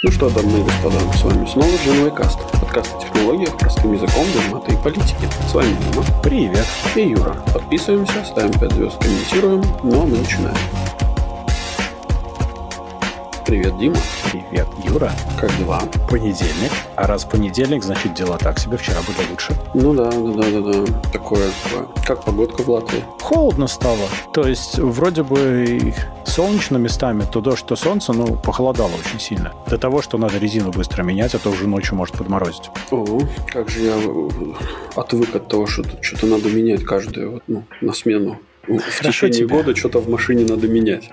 Ну что, дамы и господа, с вами снова Джин Каст, подкаст о технологиях простым языком без мата и политики. С вами Дима. Привет. И Юра. Подписываемся, ставим 5 звезд, комментируем, ну а мы начинаем. Привет, Дима. Привет, Юра. Как дела? Понедельник. А раз понедельник, значит дела так себе. Вчера были лучше. Ну да, да, да, да, да. Такое, такое. Как погодка в Латвии? Холодно стало. То есть вроде бы солнечно местами, то дождь, то солнце, но похолодало очень сильно. До того, что надо резину быстро менять, а то уже ночью может подморозить. О, как же я э, отвык от того, что тут что-то надо менять каждую вот, ну, на смену. В течение года что-то в машине надо менять.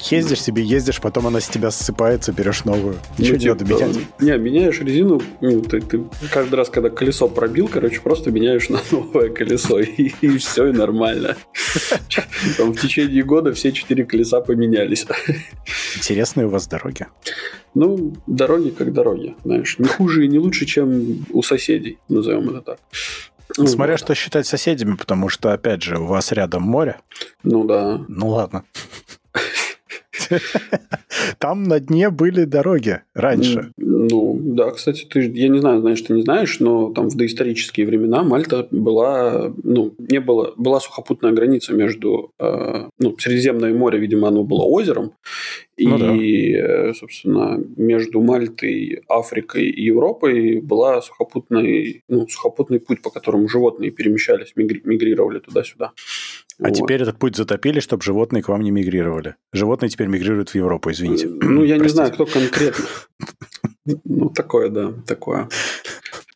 Ездишь себе, ездишь, потом она с тебя ссыпается, берешь новую. Ничего ну, не надо типа, менять. Не, меняешь резину, ну, ты, ты каждый раз, когда колесо пробил, короче, просто меняешь на новое колесо, и, и все, и нормально. Там в течение года все четыре колеса поменялись. Интересные у вас дороги. Ну, дороги как дороги, знаешь. Не хуже и не лучше, чем у соседей, назовем это так. Ну, Смотря что считать соседями, потому что, опять же, у вас рядом море. Ну да. Ну ладно. Там на дне были дороги раньше. Ну, да, кстати, ты, я не знаю, знаешь, ты не знаешь, но там в доисторические времена Мальта была, ну, не было, была сухопутная граница между, э, ну, Средиземное море, видимо, оно было озером, и, ну, да. Э, собственно, между Мальтой, Африкой и Европой была сухопутный, ну, сухопутный путь, по которому животные перемещались, мигри- мигрировали туда-сюда. А вот. теперь этот путь затопили, чтобы животные к вам не мигрировали. Животные теперь мигрируют в Европу, извините. Ну, я не знаю, кто конкретно. Ну, такое, да, такое.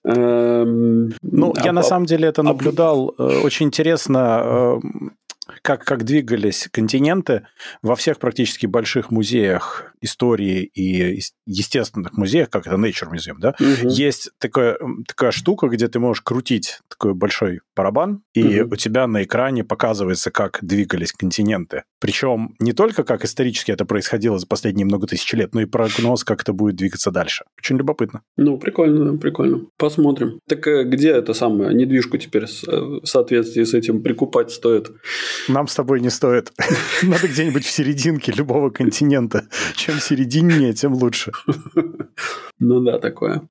Эм, ну, я на самом деле это наблюдал. Э, очень интересно эм, как, как двигались континенты во всех практически больших музеях истории и естественных музеях, как это Nature Museum, да, угу. есть такая, такая штука, где ты можешь крутить такой большой барабан, и угу. у тебя на экране показывается, как двигались континенты. Причем не только как исторически это происходило за последние много тысяч лет, но и прогноз, как это будет двигаться дальше. Очень любопытно. Ну, прикольно, прикольно. Посмотрим. Так э, где это самое недвижку теперь э, в соответствии с этим прикупать стоит? Нам с тобой не стоит. Надо где-нибудь в серединке любого континента. Чем середине, тем лучше. Ну да, такое.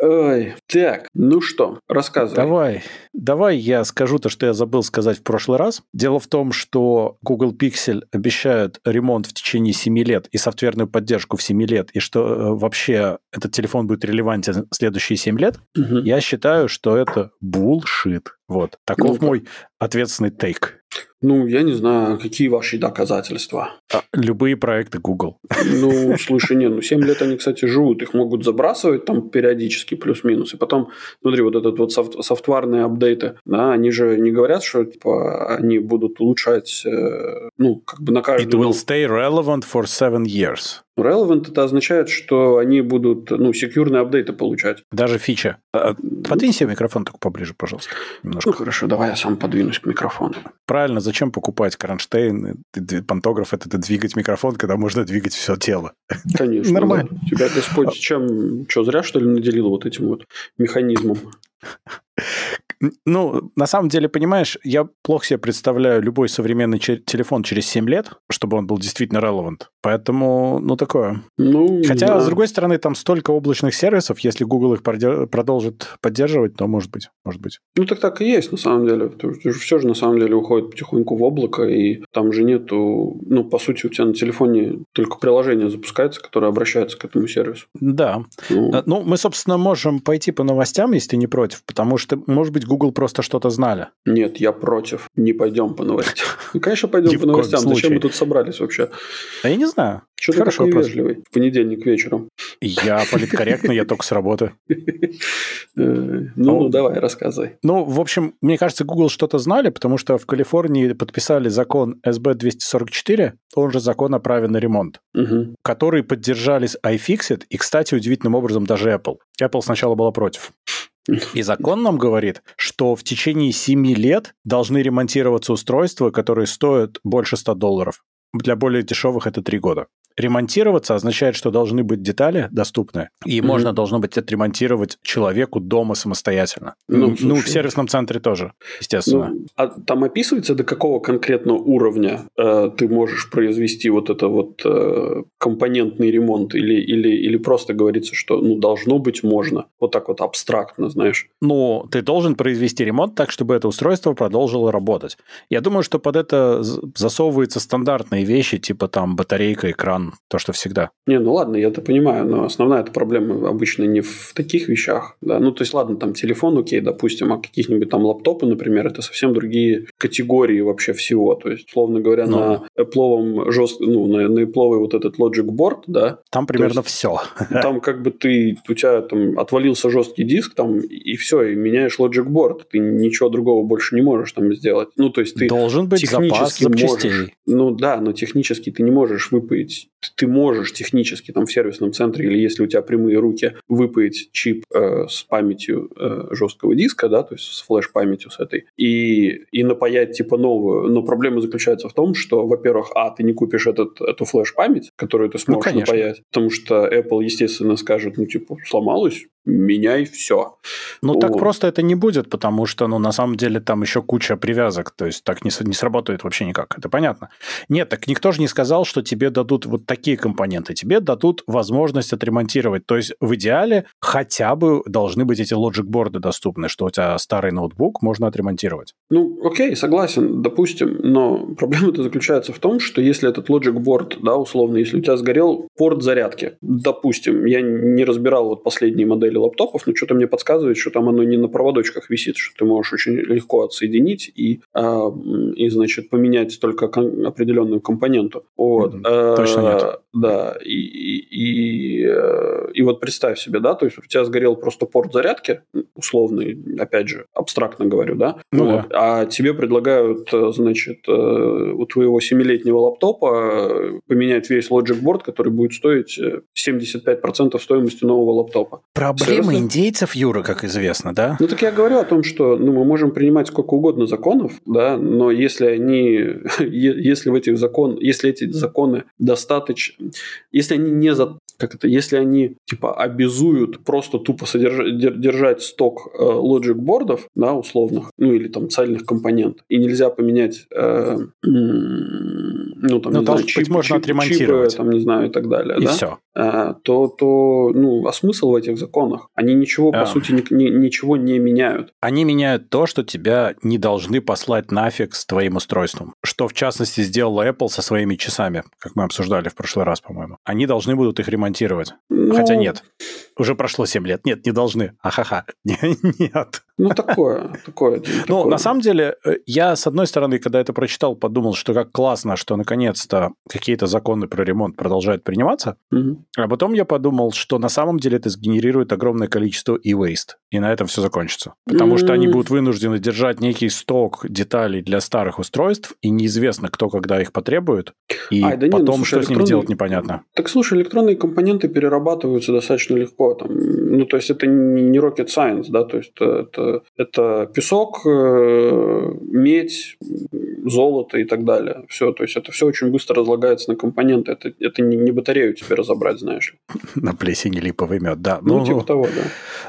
Ой, так, ну что, рассказывай. Давай, давай я скажу то, что я забыл сказать в прошлый раз. Дело в том, что Google Pixel обещают ремонт в течение 7 лет и софтверную поддержку в 7 лет, и что э, вообще этот телефон будет релевантен следующие 7 лет. Угу. Я считаю, что это bullshit. Вот, таков ну, мой ответственный тейк. Ну, я не знаю, какие ваши доказательства. А, любые проекты Google. Ну, слушай, не, ну 7 лет они, кстати, живут, их могут забрасывать там периодически плюс-минус. И потом, смотри, вот этот вот софт, софтварные апдейты, да, они же не говорят, что типа они будут улучшать, э, ну, как бы на каждый... It will stay relevant for seven years. Relevant это означает, что они будут, ну, секьюрные апдейты получать. Даже фича. А, подвинь себе микрофон только поближе, пожалуйста. Немножко. Ну, хорошо, давай я сам подвинусь к микрофону. Правильно, зачем покупать кронштейн, пантограф, это двигать микрофон, когда можно двигать все тело? Конечно. Нормально. Да. Тебя Господь чем, что, зря, что ли, наделил вот этим вот механизмом? Ну, на самом деле, понимаешь, я плохо себе представляю любой современный телефон через 7 лет, чтобы он был действительно relevant. Поэтому, ну, такое. Ну, Хотя, да. с другой стороны, там столько облачных сервисов, если Google их продолжит поддерживать, то может быть, может быть. Ну, так так и есть, на самом деле. Все же, на самом деле, уходит потихоньку в облако, и там же нету... Ну, по сути, у тебя на телефоне только приложение запускается, которое обращается к этому сервису. Да. Ну, а, ну мы, собственно, можем пойти по новостям, если ты не против, потому что, может быть, Google просто что-то знали. Нет, я против. Не пойдем по новостям. Ну, конечно, пойдем по новостям. Зачем мы тут собрались вообще? А я не знаю. Что ты такой вежливый в понедельник вечером? Я политкорректный, я только с работы. Э, ну, давай, рассказывай. Ну, в общем, мне кажется, Google что-то знали, потому что в Калифорнии подписали закон SB244, он же закон о праве на ремонт, который поддержали iFixit, и, кстати, удивительным образом даже Apple. Apple сначала была против. И закон нам говорит, что в течение 7 лет должны ремонтироваться устройства, которые стоят больше 100 долларов. Для более дешевых это 3 года. Ремонтироваться означает, что должны быть детали доступны, и mm-hmm. можно должно быть отремонтировать человеку дома самостоятельно. Ну, ну в сервисном центре тоже, естественно. Ну, а там описывается, до какого конкретного уровня э, ты можешь произвести вот это вот э, компонентный ремонт, или, или, или просто говорится, что ну должно быть можно, вот так вот абстрактно, знаешь? Ну, ты должен произвести ремонт так, чтобы это устройство продолжило работать. Я думаю, что под это засовываются стандартные вещи, типа там батарейка, экран, то, что всегда. Не, ну ладно, я это понимаю, но основная эта проблема обычно не в таких вещах, да, ну то есть ладно, там телефон, окей, допустим, а каких-нибудь там лаптопы, например, это совсем другие категории вообще всего, то есть, условно говоря, ну. на Apple жест... ну, на, на Apple вот этот Logic Board, да. Там примерно есть, все. Там как бы ты, у тебя там отвалился жесткий диск, там, и все, и меняешь Logic Board, ты ничего другого больше не можешь там сделать. Ну, то есть ты Должен быть запас запчастей. Можешь, ну да, но технически ты не можешь выпаять ты можешь технически там в сервисном центре или если у тебя прямые руки выпаять чип э, с памятью э, жесткого диска, да, то есть с флеш-памятью с этой, и, и напаять типа новую. Но проблема заключается в том, что, во-первых, а, ты не купишь этот, эту флеш-память, которую ты ну, сможешь ну, напаять, потому что Apple, естественно, скажет, ну, типа, сломалась, меняй все. Ну, вот. так просто это не будет, потому что, ну, на самом деле там еще куча привязок, то есть так не, не сработает вообще никак, это понятно. Нет, так никто же не сказал, что тебе дадут вот такие компоненты, тебе дадут возможность отремонтировать, то есть в идеале хотя бы должны быть эти лоджик-борды доступны, что у тебя старый ноутбук можно отремонтировать. Ну, окей, согласен, допустим, но проблема-то заключается в том, что если этот лоджик-борд, да, условно, если у тебя сгорел порт зарядки, допустим, я не разбирал вот последние модели модели лаптопов, но что-то мне подсказывает, что там оно не на проводочках висит, что ты можешь очень легко отсоединить и, э, и значит, поменять только кон- определенную компоненту. Вот. Mm-hmm. Точно нет. Да, и, и, и, э, и вот представь себе, да, то есть у тебя сгорел просто порт зарядки, условный, опять же, абстрактно говорю, да, ну, вот, да. а тебе предлагают, э, значит, э, у твоего семилетнего лаптопа поменять весь Logic Board, который будет стоить 75% стоимости нового лаптопа. Проблема индейцев, Юра, как известно, да? Ну, так я говорю о том, что ну, мы можем принимать сколько угодно законов, да, но если они, если в этих закон, если эти законы достаточно если они не за, как это, если они типа обязуют просто тупо содержать, держать сток э, logic бордов, да, условных, ну или там цельных компонентов, и нельзя поменять, э, ну там, ну, не знаю, чип, можно чип, отремонтировать. Чипы, там, не знаю, и так далее, и да? все. Э, то, то, ну, а смысл в этих законах? Они ничего, по а. сути, ни, ни, ничего не меняют. Они меняют то, что тебя не должны послать нафиг с твоим устройством. Что, в частности, сделала Apple со своими часами, как мы обсуждали в прошлый раз, по-моему. Они должны будут их ремонтировать. Ну... Хотя нет. Уже прошло 7 лет. Нет, не должны. Ахаха. Нет. Ну, такое. такое ну, на самом деле, э, я, с одной стороны, когда это прочитал, подумал, что как классно, что наконец-то какие-то законы про ремонт продолжают приниматься. Угу. А потом я подумал, что на самом деле это сгенерирует огромное количество e-waste. И на этом все закончится. Потому что они будут вынуждены держать некий сток деталей для старых устройств, и неизвестно, кто когда их потребует. И а, да потом, ну, слушай, что с ними делать, непонятно. Так слушай, электронные компоненты перерабатываются достаточно легко. Там, ну, то есть это не rocket science, да, то есть это, это песок, э, медь, золото и так далее. Все, то есть это все очень быстро разлагается на компоненты. Это, это не, не батарею тебе разобрать, знаешь. На плесени липовый мед, да. Ну, ну типа того, да.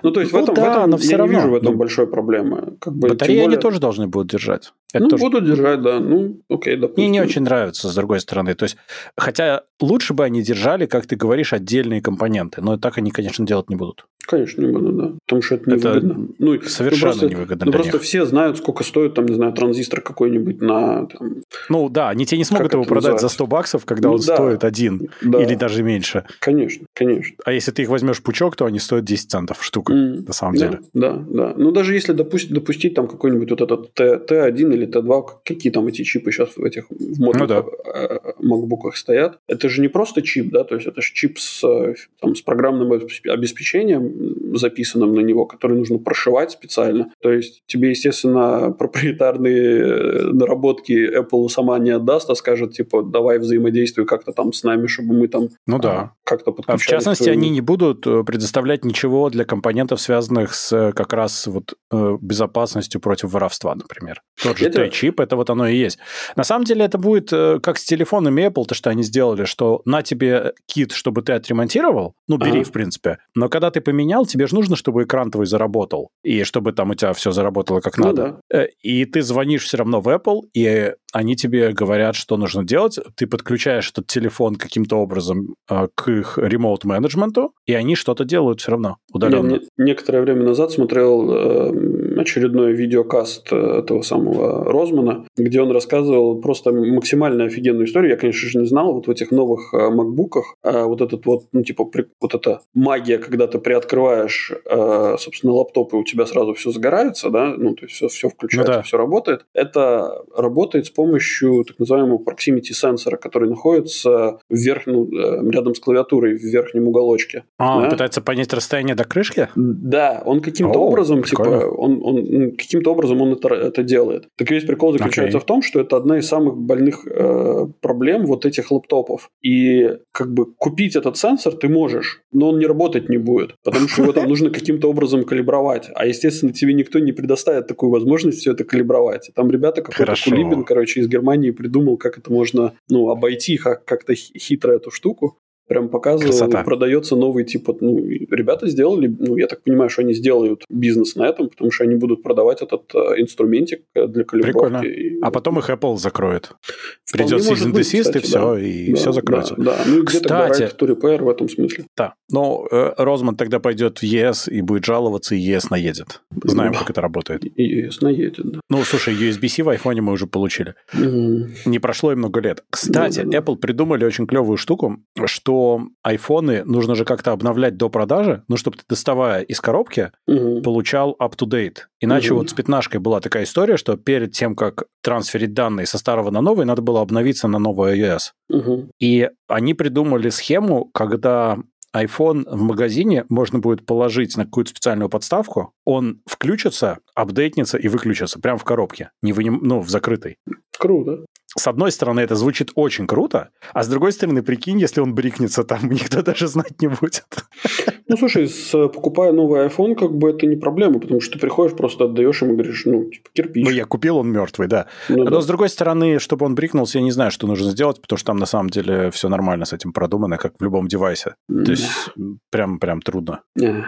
Ну, то есть ну, в этом, да, в этом но все я равно. не вижу в этом ну, большой проблемы. Как бы, батареи более... они тоже должны будут держать. Это ну, тоже... будут держать, да. Ну, окей, допустим. Мне не очень нравится, с другой стороны. То есть, хотя лучше бы они держали, как ты говоришь, отдельные компоненты. Но так они, конечно, делать не будут. Конечно, не будут, да. Потому что это невыгодно. Это ну, совершенно ну, просто, невыгодно Ну, просто них. все знают, сколько стоит, там, не знаю, транзистор какой-нибудь на... Там, ну, да, они тебе не смогут его продать называется? за 100 баксов, когда ну, он да, стоит один да. или даже меньше. Конечно, конечно. А если ты их возьмешь пучок, то они стоят 10 центов штука, mm, на самом да, деле. Да, да. Ну, даже если допустить, допустить там какой-нибудь вот этот Т1 или Т2, какие там эти чипы сейчас в этих в модных ну, да. Э, макбуках стоят, это же не просто чип, да, то есть это же чип с, там, с программным обеспечением записанным на него, который нужно прошивать специально. То есть тебе, естественно, проприетарные наработки Apple сама не отдаст, а скажет, типа, давай взаимодействуй как-то там с нами, чтобы мы там ну, да. А, как-то подключались. А в частности, они не будут э, предоставлять ничего для компонентов, связанных с э, как раз вот э, безопасностью против воровства, например. Тот же скрытый Хотя... чип, это вот оно и есть. На самом деле это будет э, как с телефонами Apple, то, что они сделали, что на тебе кит, чтобы ты отремонтировал, ну, бери, ага. в принципе. Но когда ты поменял, тебе же нужно, чтобы экран твой заработал, и чтобы там у тебя все заработало как ну, надо. Да. Э, и ты звонишь все равно в Apple, и они тебе говорят, что нужно делать. Ты подключаешь этот телефон каким-то образом э, к их ремоут-менеджменту, и они что-то делают все равно удаленно. Я не, некоторое время назад смотрел э, очередной видеокаст э, этого самого Розмана, где он рассказывал просто максимально офигенную историю. Я, конечно же, не знал. Вот в этих новых э, макбуках э, вот этот вот, ну, типа, вот эта магия, когда ты приоткрываешь, собственно, лаптоп, и у тебя сразу все загорается, да, ну, то есть все, все включается, ну, да. все работает. Это работает с помощью так называемого proximity сенсора, который находится вверх, ну, рядом с клавиатурой в верхнем уголочке. А, да? он пытается понять расстояние до крышки? Да, он каким-то образом, типа, прикольно. типа, он, он каким-то образом он это, это делает. Так весь прикол заключается okay. в том, что это одна из самых больных э, проблем вот этих лаптопов. И как бы купить этот сенсор ты можешь, но он не работать не будет, потому что его там нужно каким-то образом калибровать. А, естественно, тебе никто не предоставит такую возможность все это калибровать. Там ребята, какой-то Кулибин, короче, из Германии придумал, как это можно ну, обойти как-то хитро эту штуку прям показывал, Красота. продается новый тип. Ну, ребята сделали, ну, я так понимаю, что они сделают бизнес на этом, потому что они будут продавать этот э, инструментик для калибровки. И, а потом их Apple закроет. Придет season desist, и все, да. и да, все закроется. Да, да. ну где Кстати, to repair в этом смысле. Да, но э, Розман тогда пойдет в ES и будет жаловаться, и ES наедет. Знаем, да. как это работает. И ES наедет, да. Ну, слушай, USB-C в iPhone мы уже получили. Mm. Не прошло и много лет. Кстати, да, да, Apple придумали очень клевую штуку, что айфоны нужно же как-то обновлять до продажи, ну, чтобы ты, доставая из коробки, угу. получал up-to-date. Иначе угу. вот с пятнашкой была такая история, что перед тем, как трансферить данные со старого на новый, надо было обновиться на новый iOS. Угу. И они придумали схему, когда iPhone в магазине можно будет положить на какую-то специальную подставку, он включится, апдейтнется и выключится прямо в коробке, не вынем... ну, в закрытой. Круто с одной стороны, это звучит очень круто, а с другой стороны, прикинь, если он брикнется, там никто даже знать не будет. Ну, слушай, с, покупая новый iPhone, как бы это не проблема, потому что ты приходишь, просто отдаешь ему и говоришь, ну, типа, кирпич. Ну, я купил, он мертвый, да. Ну, Но, да. с другой стороны, чтобы он брикнулся, я не знаю, что нужно сделать, потому что там, на самом деле, все нормально с этим продумано, как в любом девайсе. Mm. То есть, прям, прям трудно. Yeah.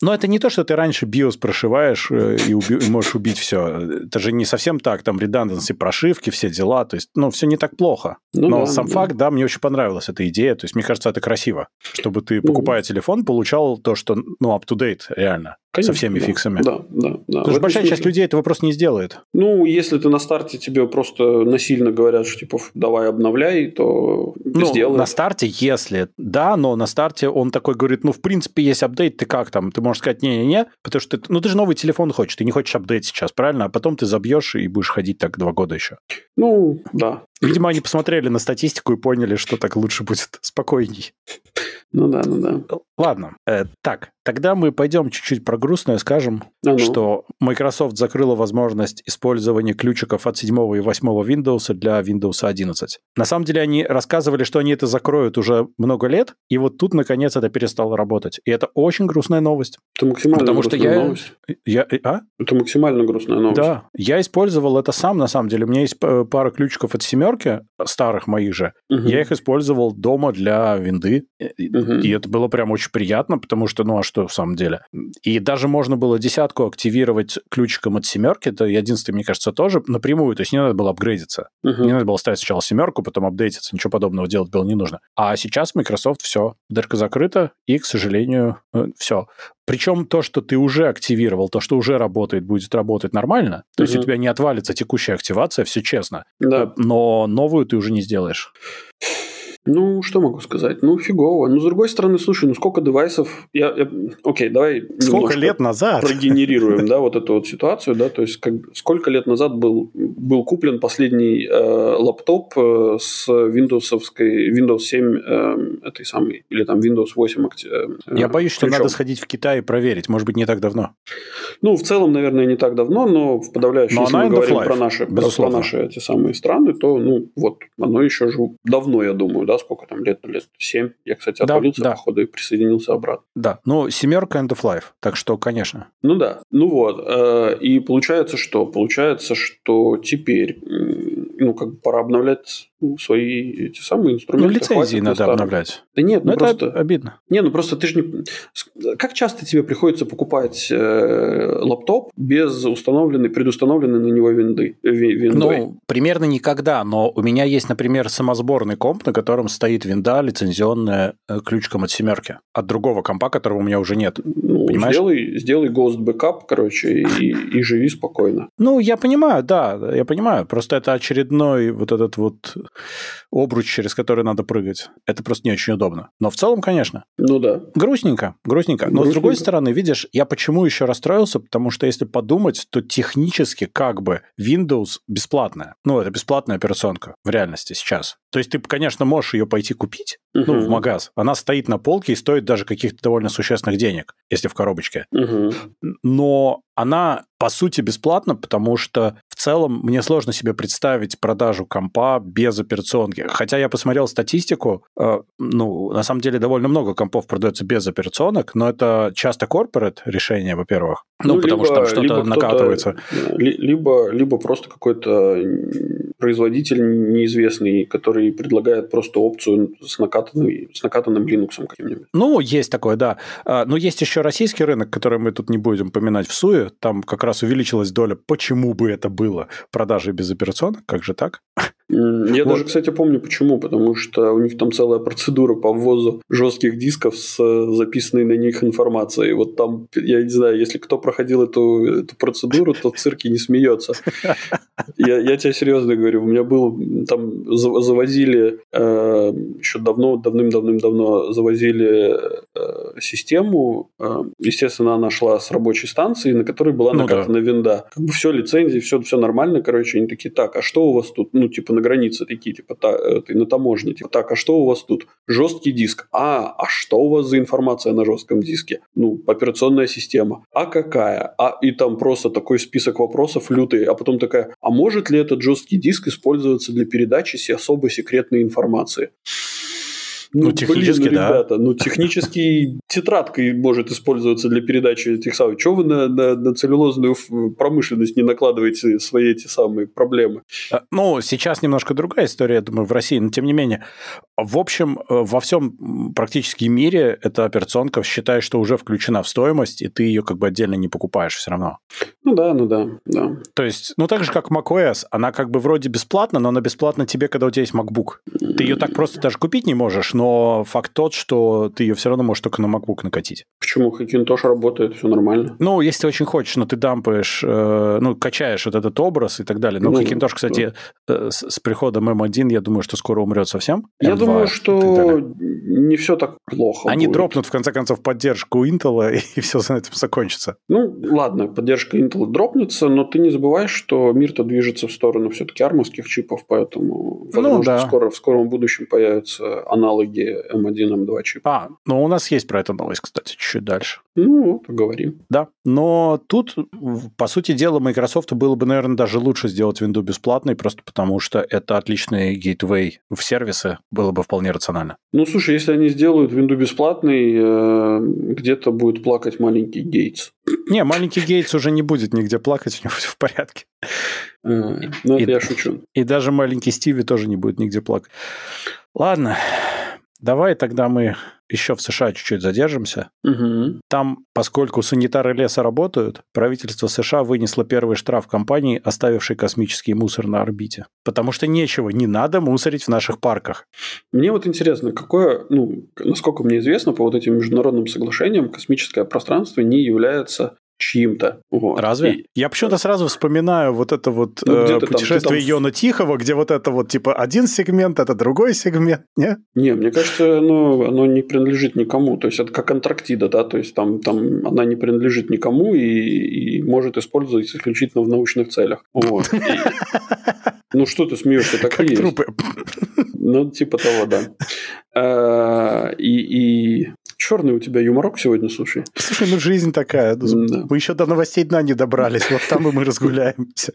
Но это не то, что ты раньше BIOS прошиваешь э, и, уби- и можешь убить все. Это же не совсем так. Там redundancy прошивки, все дела. То есть, ну, все не так плохо. Ну, Но да, сам да. факт, да, мне очень понравилась эта идея. То есть, мне кажется, это красиво. Чтобы ты, покупая ну, телефон, получал то, что, ну, up-to-date реально. Конечно, со всеми да, фиксами. Да, да, да. Потому что большая смысле... часть людей этого просто не сделает. Ну, если ты на старте тебе просто насильно говорят, что типа давай обновляй, то ну, сделай. На старте, если да, но на старте он такой говорит, ну, в принципе, есть апдейт, ты как там? Ты можешь сказать, не-не-не, потому что ты, ну, ты же новый телефон хочешь, ты не хочешь апдейт сейчас, правильно? А потом ты забьешь и будешь ходить так два года еще. Ну, да. Видимо, они посмотрели на статистику и поняли, что так лучше будет спокойней. Ну да, ну да. Ладно, э, так, тогда мы пойдем чуть-чуть про грустное, скажем, а ну. что Microsoft закрыла возможность использования ключиков от 7 и 8 Windows для Windows 11. На самом деле они рассказывали, что они это закроют уже много лет, и вот тут, наконец, это перестало работать. И это очень грустная новость. Это максимально Потому грустная что я... новость. Я... А? Это максимально грустная новость. Да, я использовал это сам, на самом деле. У меня есть пара ключиков от семерки, старых моих же. Угу. Я их использовал дома для винды. Угу. И это было прям очень приятно, потому что, ну а что в самом деле? И даже можно было десятку активировать ключиком от семерки, это одиннадцатый, мне кажется, тоже напрямую, то есть не надо было апгрейдиться. Uh-huh. Не надо было ставить сначала семерку, потом апдейтиться, ничего подобного делать было не нужно. А сейчас Microsoft все, дырка закрыта, и, к сожалению, э, все. Причем то, что ты уже активировал, то, что уже работает, будет работать нормально. То uh-huh. есть у тебя не отвалится текущая активация, все честно. Да. Но новую ты уже не сделаешь. Ну, что могу сказать? Ну, фигово. Ну, с другой стороны, слушай, ну сколько девайсов... Я, я... Окей, давай Сколько лет назад? Прогенерируем, да, вот эту вот ситуацию, да, то есть как... сколько лет назад был, был куплен последний э, лаптоп э, с Windows, Windows 7 э, этой самой, или там Windows 8 э, Я боюсь, что надо сходить в Китай и проверить, может быть, не так давно. Ну, в целом, наверное, не так давно, но в подавляющем, если мы говорим про наши, про, про наши эти самые страны, то, ну, вот, оно еще же давно, я думаю, да, да, сколько там лет, лет 7. Я, кстати, отвалился, да, да. походу, и присоединился обратно. Да, ну, семерка end of life, так что, конечно. Ну да, ну вот. Э, и получается что? Получается, что теперь, ну, как бы пора обновлять свои эти самые инструменты. Ну, лицензии надо обновлять. Да нет, ну, ну просто... это обидно. Не, ну просто ты же не... Как часто тебе приходится покупать э, лаптоп без установленной, предустановленной на него винды? Виндой? Ну, примерно никогда, но у меня есть, например, самосборный комп, на котором стоит винда лицензионная э, ключком от семерки. От другого компа, которого у меня уже нет. Ну, Понимаешь? Сделай, сделай Ghost Backup, короче, и, и живи спокойно. Ну, я понимаю, да, я понимаю. Просто это очередной вот этот вот обруч, через который надо прыгать. Это просто не очень удобно. Но в целом, конечно. Ну да. Грустненько, грустненько. Но грустненько. с другой стороны, видишь, я почему еще расстроился? Потому что если подумать, то технически как бы Windows бесплатная. Ну, это бесплатная операционка в реальности сейчас. То есть ты, конечно, можешь ее пойти купить, uh-huh. ну, в магаз. Она стоит на полке и стоит даже каких-то довольно существенных денег, если в коробочке. Uh-huh. Но она, по сути, бесплатна, потому что целом мне сложно себе представить продажу компа без операционки. Хотя я посмотрел статистику, э, ну, на самом деле довольно много компов продается без операционок, но это часто corporate решение, во-первых. Ну, ну потому либо, что там что-то накатывается. Либо, либо просто какой-то производитель неизвестный, который предлагает просто опцию с, накатанным, с накатанным Linux каким-нибудь. Ну, есть такое, да. А, но есть еще российский рынок, который мы тут не будем поминать в СУе. Там как раз увеличилась доля, почему бы это было, продажи без операционок, как же так? Я вот. даже, кстати, помню почему. Потому что у них там целая процедура по ввозу жестких дисков с э, записанной на них информацией. Вот там, я не знаю, если кто проходил эту, эту процедуру, то в цирке не смеется. Я, я тебе серьезно говорю. У меня был... Там завозили э, еще давно, давным-давным-давно завозили э, систему. Э, естественно, она шла с рабочей станции, на которой была ну, накатана да. винда. Как бы все, лицензии, все, все нормально. Короче, они такие, так, а что у вас тут? Ну, типа, на границе такие, типа, та, ты на таможне, типа, так, а что у вас тут? Жесткий диск. А, а что у вас за информация на жестком диске? Ну, операционная система. А какая? А, и там просто такой список вопросов лютый, а потом такая, а может ли этот жесткий диск использоваться для передачи особо секретной информации? Ну, ну технически, блин, да. ребята, ну, технически тетрадкой может использоваться для передачи этих самых. Чего вы на, на, на целлюлозную промышленность не накладываете свои эти самые проблемы? А, ну, сейчас немножко другая история, я думаю, в России, но тем не менее. В общем, э, во всем практически мире эта операционка считает, что уже включена в стоимость, и ты ее как бы отдельно не покупаешь все равно. Ну да, ну да, да. То есть, ну так же, как macOS, она как бы вроде бесплатна, но она бесплатна тебе, когда у тебя есть MacBook. Ты ее так просто даже купить не можешь, но факт тот, что ты ее все равно можешь только на MacBook накатить. Почему? Hackintosh работает, все нормально. Ну, если ты очень хочешь, но ты дампаешь, э, ну, качаешь вот этот образ и так далее. Но ну, Hackintosh, кстати, э, с, с приходом M1, я думаю, что скоро умрет совсем. Я M2 думаю, что не все так плохо Они будет. дропнут, в конце концов, поддержку Intel, и все на этом закончится. Ну, ладно, поддержка Intel дропнется, но ты не забывай, что мир-то движется в сторону все-таки армовских чипов, поэтому, возможно, ну, да. скоро, в скором будущем появятся аналоги аналоги M1, M2 чипа. А, ну у нас есть про это новость, кстати, чуть-чуть дальше. Ну, поговорим. Да, но тут, по сути дела, Microsoft было бы, наверное, даже лучше сделать Windows бесплатной, просто потому что это отличный гейтвей в сервисы, было бы вполне рационально. Ну, слушай, если они сделают Windows бесплатный, э, где-то будет плакать маленький Гейтс. Не, маленький Гейтс уже не будет нигде плакать, у него все в порядке. А, ну, это я шучу. И даже маленький Стиви тоже не будет нигде плакать. Ладно, Давай тогда мы еще в США чуть-чуть задержимся. Угу. Там, поскольку санитары леса работают, правительство США вынесло первый штраф компании, оставившей космический мусор на орбите. Потому что нечего, не надо мусорить в наших парках. Мне вот интересно, какое, ну, насколько мне известно, по вот этим международным соглашениям космическое пространство не является чьим-то. Вот. Разве? И... Я почему-то сразу вспоминаю вот это вот ну, э, путешествие там, Йона Тихого, где вот это вот типа один сегмент, это другой сегмент, не? Не, мне кажется, оно, оно не принадлежит никому. То есть это как Антарктида, да, то есть там, там она не принадлежит никому и, и может использоваться исключительно в научных целях. Вот. Ну что ты смеешься, так и есть. Ну, типа того, да. А, и, и черный у тебя юморок сегодня, слушай. Слушай, ну жизнь такая. Да. Мы еще до новостей дна не добрались. Вот там и мы разгуляемся.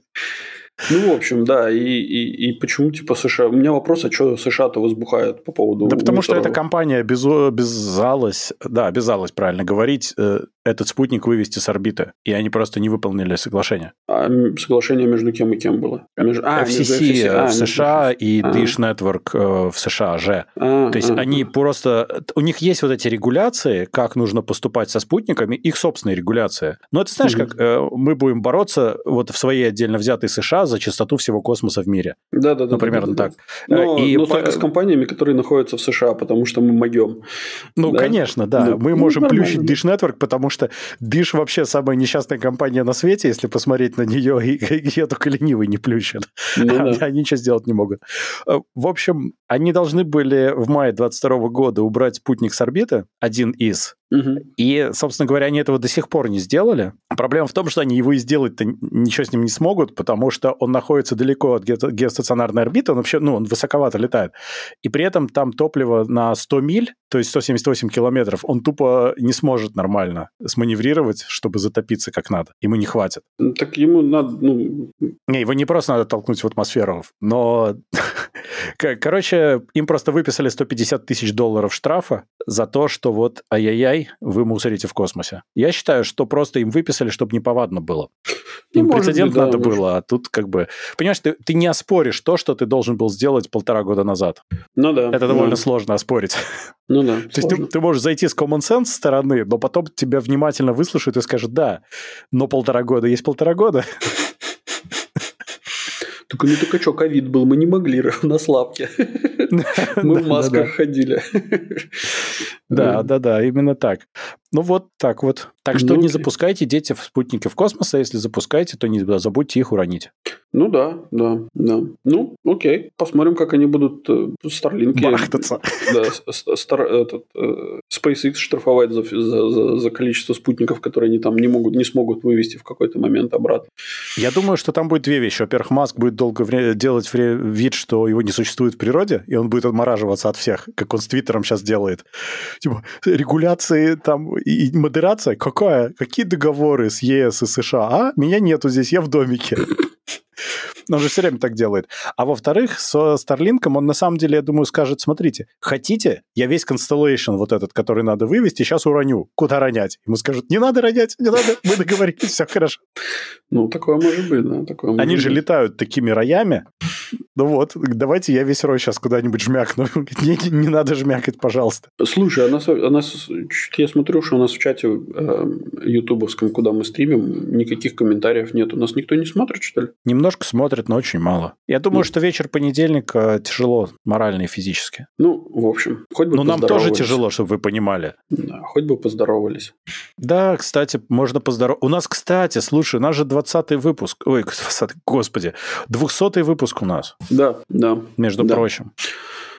Ну, в общем, да, и, и, и почему, типа, США... У меня вопрос, а что США-то возбухают по поводу... Да потому что эта компания обязалась, да, обязалась, правильно говорить, э, этот спутник вывести с орбиты, и они просто не выполнили соглашение. А соглашение между кем и кем было? Между... А, FCC FCC. А, в США и а. Dish Network э, в США же. А, То есть а, они а. просто... У них есть вот эти регуляции, как нужно поступать со спутниками, их собственные регуляции. Но это знаешь, угу. как э, мы будем бороться вот в своей отдельно взятой США за частоту всего космоса в мире. Да-да-да. Ну, примерно да, да, так. Но, и но только с компаниями, которые находятся в США, потому что мы могем. Ну, да? конечно, да. да. Мы ну, можем плющить Dish Network, потому что Dish вообще самая несчастная компания на свете, если посмотреть на нее, и, и ее только ленивый не плющит. Ну, да. Они ничего сделать не могут. Э, в общем, они должны были в мае 22 года убрать спутник с орбиты, один из, Угу. И, собственно говоря, они этого до сих пор не сделали. Проблема в том, что они его и сделать-то ничего с ним не смогут, потому что он находится далеко от ге- геостационарной орбиты, он вообще, ну, он высоковато летает. И при этом там топливо на 100 миль, то есть 178 километров, он тупо не сможет нормально сманеврировать, чтобы затопиться как надо. Ему не хватит. Так ему надо, ну... Не, его не просто надо толкнуть в атмосферу, но... Короче, им просто выписали 150 тысяч долларов штрафа за то, что вот ай-яй-яй, вы мусорите в космосе. Я считаю, что просто им выписали, чтобы неповадно было. Им ну, прецедент быть, да, надо может. было, а тут как бы... Понимаешь, ты, ты не оспоришь то, что ты должен был сделать полтора года назад. Ну да. Это довольно да. сложно оспорить. Ну да. То есть ты, ты можешь зайти с common sense стороны, но потом тебя внимательно выслушают и скажут, да, но полтора года есть полтора года. Только ну только что, ковид был, мы не могли на слабке. Мы в масках ходили. Да, да, да, именно так. Ну вот так вот. Так что не запускайте дети в спутники в космос, а если запускаете, то не забудьте их уронить. Ну да, да, да. Ну, окей. Посмотрим, как они будут Старлинки... Э, Барахтаться. Да, стар, этот, э, SpaceX штрафовать за, за, за, за количество спутников, которые они там не, могут, не смогут вывести в какой-то момент обратно. Я думаю, что там будет две вещи. Во-первых, Маск будет долго вре- делать вре- вид, что его не существует в природе, и он будет отмораживаться от всех, как он с Твиттером сейчас делает. Типа, регуляции там и модерация? Какая? Какие договоры с ЕС и США? А? Меня нету здесь, я в домике. Он же все время так делает. А во-вторых, со Старлинком он на самом деле, я думаю, скажет, смотрите, хотите, я весь Constellation вот этот, который надо вывести, сейчас уроню. Куда ронять? Ему скажут, не надо ронять, не надо, мы договорились, все хорошо. Ну, такое может быть, да. Такое может Они быть. же летают такими роями. Ну вот, давайте я весь рой сейчас куда-нибудь жмякну. не, не надо жмякать, пожалуйста. Слушай, а нас, а нас, я смотрю, что у нас в чате э, ютубовском, куда мы стримим, никаких комментариев нет. У нас никто не смотрит, что ли? Немножко смотрит, но очень мало. Я думаю, ну, что вечер понедельника тяжело морально и физически. Ну, в общем, хоть бы Но нам тоже тяжело, чтобы вы понимали. Да, хоть бы поздоровались. Да, кстати, можно поздороваться. У нас, кстати, слушай, у нас же 20-й выпуск. Ой, 20 господи, 200-й выпуск у нас. Да, да. Между да. прочим.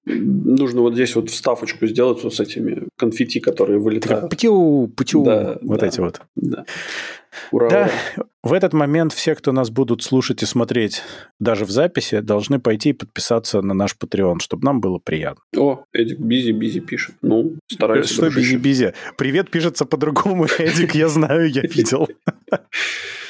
Нужно вот здесь вот вставочку сделать вот с этими конфетти, которые вылетают. Птю, птю, да, вот да, эти вот. Да. Ура, да, ура. в этот момент все, кто нас будут слушать и смотреть даже в записи, должны пойти и подписаться на наш Patreon, чтобы нам было приятно. О, Эдик busy-busy пишет. Ну, стараюсь. Что busy-busy? Привет пишется по-другому, Эдик, я знаю, я видел.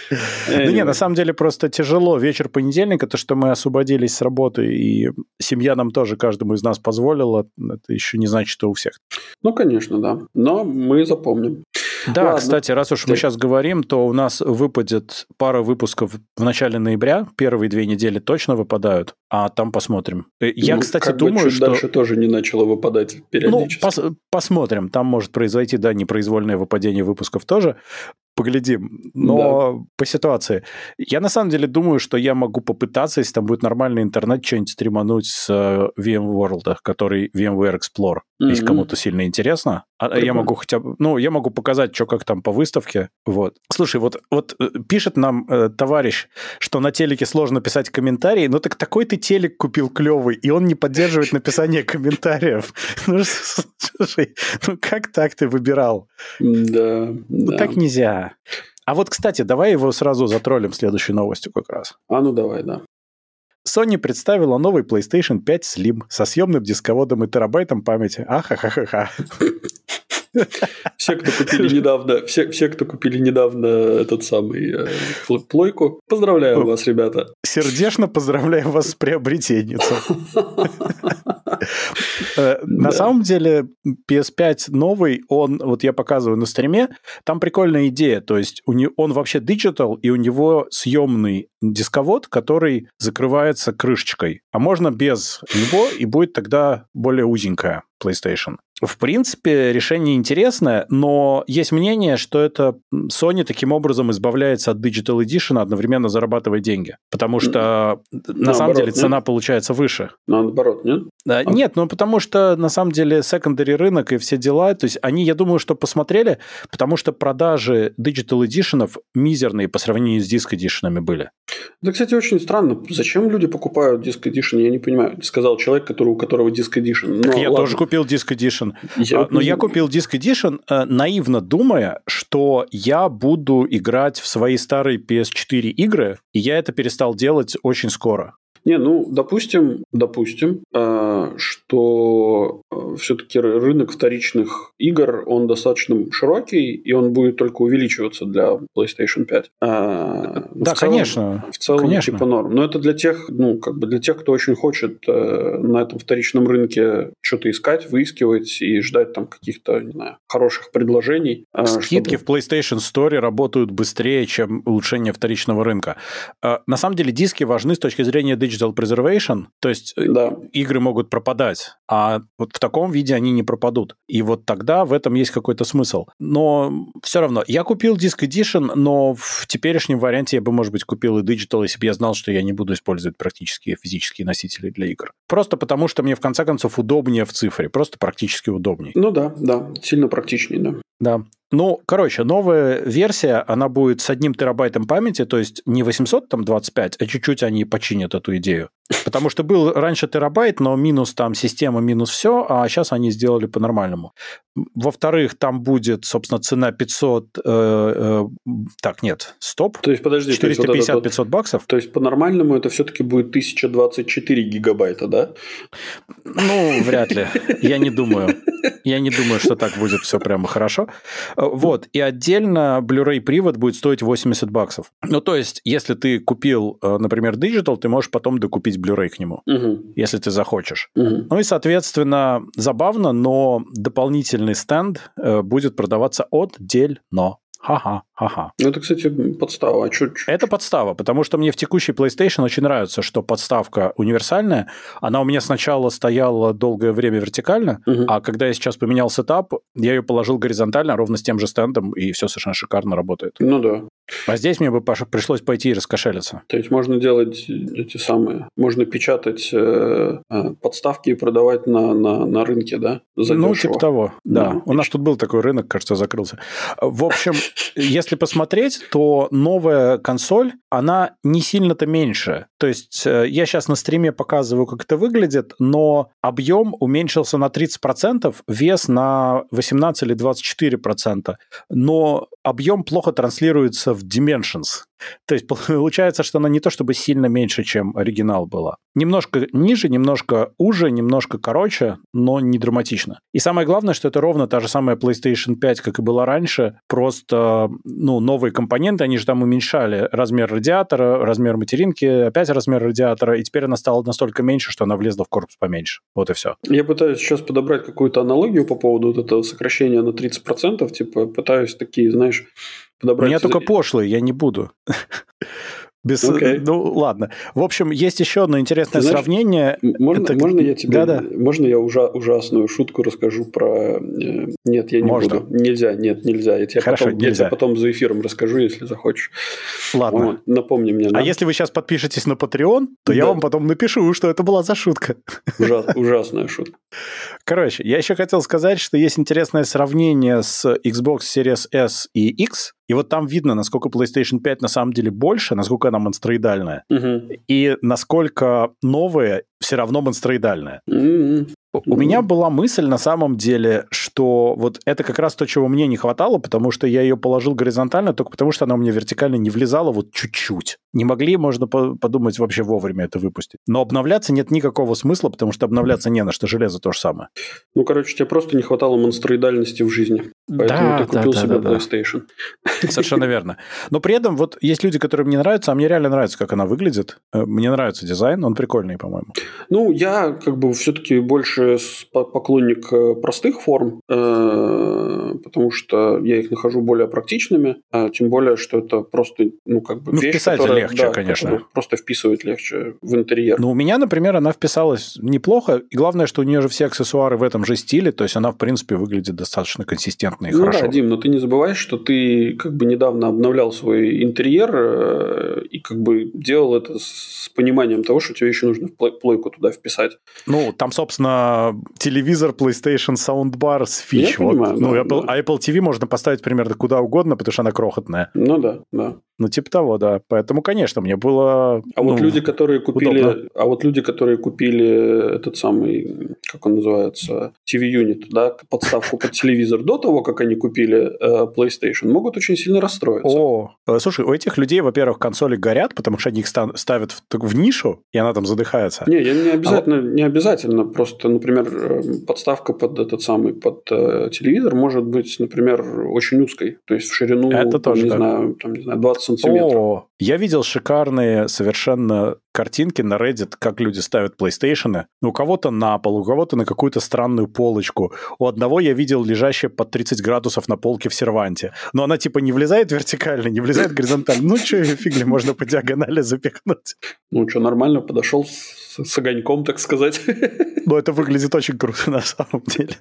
Да не, на самом деле просто тяжело. Вечер понедельника, то, что мы освободились с работы, и семья нам тоже, каждому из нас позволила, это еще не значит, что у всех. Ну, конечно, да. Но мы запомним. Да, Ладно. кстати, раз уж мы сейчас говорим, то у нас выпадет пара выпусков в начале ноября. Первые две недели точно выпадают, а там посмотрим. Э, я, ну, кстати, как думаю, бы чуть что... дальше тоже не начало выпадать периодически. Ну, пос- посмотрим. Там может произойти, да, непроизвольное выпадение выпусков тоже поглядим. Но да. по ситуации. Я на самом деле думаю, что я могу попытаться, если там будет нормальный интернет, что-нибудь стримануть с э, VMworld, который VMware Explorer. Mm-hmm. Если кому-то сильно интересно. А я могу хотя бы... Ну, я могу показать, что как там по выставке. Вот. Слушай, вот, вот э, пишет нам э, товарищ, что на телеке сложно писать комментарии, ну так такой ты телек купил клевый, и он не поддерживает написание комментариев. Ну, слушай, ну как так ты выбирал? Да, Ну так нельзя. А вот, кстати, давай его сразу затроллим следующей новостью как раз. А ну давай, да. Sony представила новый PlayStation 5 Slim со съемным дисководом и терабайтом памяти. Ахахахаха. Все, кто купили недавно, все, все, кто купили недавно этот самый э, плойку, поздравляю вас, ребята. Сердечно поздравляю вас с приобретением. Э, на самом деле PS5 новый, он, вот я показываю на стриме, там прикольная идея, то есть он вообще digital, и у него съемный дисковод, который закрывается крышечкой, а можно без него, и будет тогда более узенькая PlayStation. В принципе, решение интересное, но есть мнение, что это Sony таким образом избавляется от Digital Edition, одновременно зарабатывая деньги. Потому что наоборот, на самом деле цена нет? получается выше. Наоборот, нет? Да, а... Нет, ну потому что на самом деле secondary рынок и все дела, то есть они, я думаю, что посмотрели, потому что продажи Digital Edition мизерные по сравнению с Disc Edition были. Да, кстати, очень странно. Зачем люди покупают Disc Edition? Я не понимаю. Сказал человек, который, у которого Disc Edition. Так я ладно. тоже купил Disc Edition. Я... А, но я купил Disc Edition, э, наивно думая, что я буду играть в свои старые PS4 игры, и я это перестал делать очень скоро. Не, ну, допустим, допустим, э, что э, все-таки рынок вторичных игр, он достаточно широкий, и он будет только увеличиваться для PlayStation 5. А, да, целом, конечно. В целом, конечно. типа норм. Но это для тех, ну, как бы для тех, кто очень хочет э, на этом вторичном рынке что-то искать, выискивать и ждать там каких-то, не знаю, хороших предложений. Скидки чтобы... в PlayStation Store работают быстрее, чем улучшение вторичного рынка. На самом деле диски важны с точки зрения digital digital preservation, то есть э, да. игры могут пропадать, а вот в таком виде они не пропадут. И вот тогда в этом есть какой-то смысл. Но все равно, я купил Disc Edition, но в теперешнем варианте я бы, может быть, купил и Digital, если бы я знал, что я не буду использовать практически физические носители для игр. Просто потому, что мне в конце концов удобнее в цифре, просто практически удобнее. Ну да, да, сильно практичнее, да. Да. Ну, короче, новая версия, она будет с одним терабайтом памяти, то есть не 825, а чуть-чуть они починят эту идею. Потому что был раньше терабайт, но минус там система, минус все, а сейчас они сделали по-нормальному. Во-вторых, там будет, собственно, цена 500... Э, э, так, нет, стоп. То есть, подожди. 450-500 вот баксов. То есть, по-нормальному это все-таки будет 1024 гигабайта, да? Ну, вряд ли. Я не думаю. Я не думаю, что так будет все прямо хорошо. Вот. И отдельно Blu-ray привод будет стоить 80 баксов. Ну, то есть, если ты купил, э, например, Digital, ты можешь потом докупить Blu-ray к нему, угу. если ты захочешь. Угу. Ну и, соответственно, забавно, но дополнительный стенд э, будет продаваться отдельно. Ха-ха, ха-ха. Ну, это, кстати, подстава. А чё, это подстава, потому что мне в текущей PlayStation очень нравится, что подставка универсальная. Она у меня сначала стояла долгое время вертикально, угу. а когда я сейчас поменял сетап, я ее положил горизонтально, ровно с тем же стендом, и все совершенно шикарно работает. Ну да. А здесь мне бы, Паша, пришлось пойти и раскошелиться. То есть можно делать эти самые... Можно печатать э, э подставки и продавать на, на, на рынке, да? Задешево. Ну, типа того, да. да. У нас тут был такой рынок, кажется, закрылся. В общем, если посмотреть, то новая консоль, она не сильно-то меньше. То есть э, я сейчас на стриме показываю, как это выглядит, но объем уменьшился на 30%, вес на 18 или 24%. Но объем плохо транслируется в Dimensions. То есть получается, что она не то чтобы сильно меньше, чем оригинал была. Немножко ниже, немножко уже, немножко короче, но не драматично. И самое главное, что это ровно та же самая PlayStation 5, как и была раньше, просто ну, новые компоненты, они же там уменьшали размер радиатора, размер материнки, опять размер радиатора, и теперь она стала настолько меньше, что она влезла в корпус поменьше. Вот и все. Я пытаюсь сейчас подобрать какую-то аналогию по поводу вот этого сокращения на 30%, типа пытаюсь такие, знаешь, подобрать... У меня только пошлые, я не буду. Без, okay. Ну, ладно. В общем, есть еще одно интересное Знаешь, сравнение. Можно, Это... можно я тебе... Да-да. Можно я ужа, ужасную шутку расскажу про... Э, нет, я не можно. буду. Нельзя, нет, нельзя. Я тебе, Хорошо, потом, нельзя. я тебе потом за эфиром расскажу, если захочешь. Ладно. Вот, напомни мне. Да? А если вы сейчас подпишетесь на Patreon, то да. я вам потом напишу, что это была за шутка. Ужас, ужасная шутка. Короче, я еще хотел сказать, что есть интересное сравнение с Xbox Series S и X. И вот там видно, насколько PlayStation 5 на самом деле больше, насколько она монстроидальная. Угу. И насколько новая все равно монстроидальная. Mm-hmm. У меня была мысль на самом деле, что вот это как раз то, чего мне не хватало, потому что я ее положил горизонтально, только потому что она у меня вертикально не влезала вот чуть-чуть. Не могли, можно подумать, вообще вовремя это выпустить. Но обновляться нет никакого смысла, потому что обновляться не на что, железо то же самое. Ну, короче, тебе просто не хватало монстроидальности в жизни. Поэтому да, ты купил да, себе да, PlayStation. Совершенно верно. Но при этом вот есть люди, которым не нравится, а мне реально нравится, как она выглядит. Э, мне нравится дизайн, он прикольный, по-моему. Ну, я как бы все-таки больше поклонник э, простых форм, э, потому что я их нахожу более практичными, а тем более, что это просто, ну, как бы ну, вещь, вписать которая, легче, да, конечно. Просто вписывать легче в интерьер. Ну, у меня, например, она вписалась неплохо, и главное, что у нее же все аксессуары в этом же стиле, то есть она, в принципе, выглядит достаточно консистентно и ну, хорошо. да, Дим, но ты не забывай, что ты как бы недавно обновлял свой интерьер э, и как бы делал это с пониманием того, что тебе еще нужно плойку туда вписать. Ну, там, собственно, телевизор, PlayStation, Soundbar с фич. Я вот. понимаю, ну, да, Apple, да. А Apple TV можно поставить примерно куда угодно, потому что она крохотная. Ну да, да. Ну, типа того, да. Поэтому, конечно, мне было... А ну, вот люди, которые купили... Удобно. А вот люди, которые купили этот самый, как он называется, TV-юнит, да, подставку под телевизор до того, как они купили э, PlayStation, могут очень сильно расстроиться. О, э, слушай, у этих людей, во-первых, консоли горят, потому что они их ставят в, в нишу, и она там задыхается. Не, я не обязательно, а вот... не обязательно. Просто, например, э, подставка под этот самый, под э, телевизор может быть, например, очень узкой. То есть в ширину, Это тоже, не, да. знаю, там, не знаю, 20 сантиметров. О, я видел шикарные совершенно картинки на Reddit, как люди ставят PlayStation. Ну, у кого-то на пол, у кого-то на какую-то странную полочку. У одного я видел лежащее под 30 градусов на полке в серванте. Но она типа не влезает вертикально, не влезает горизонтально. Ну, что фигли, можно по диагонали запихнуть. Ну, что, нормально подошел с, с огоньком, так сказать. Ну, это выглядит очень круто на самом деле.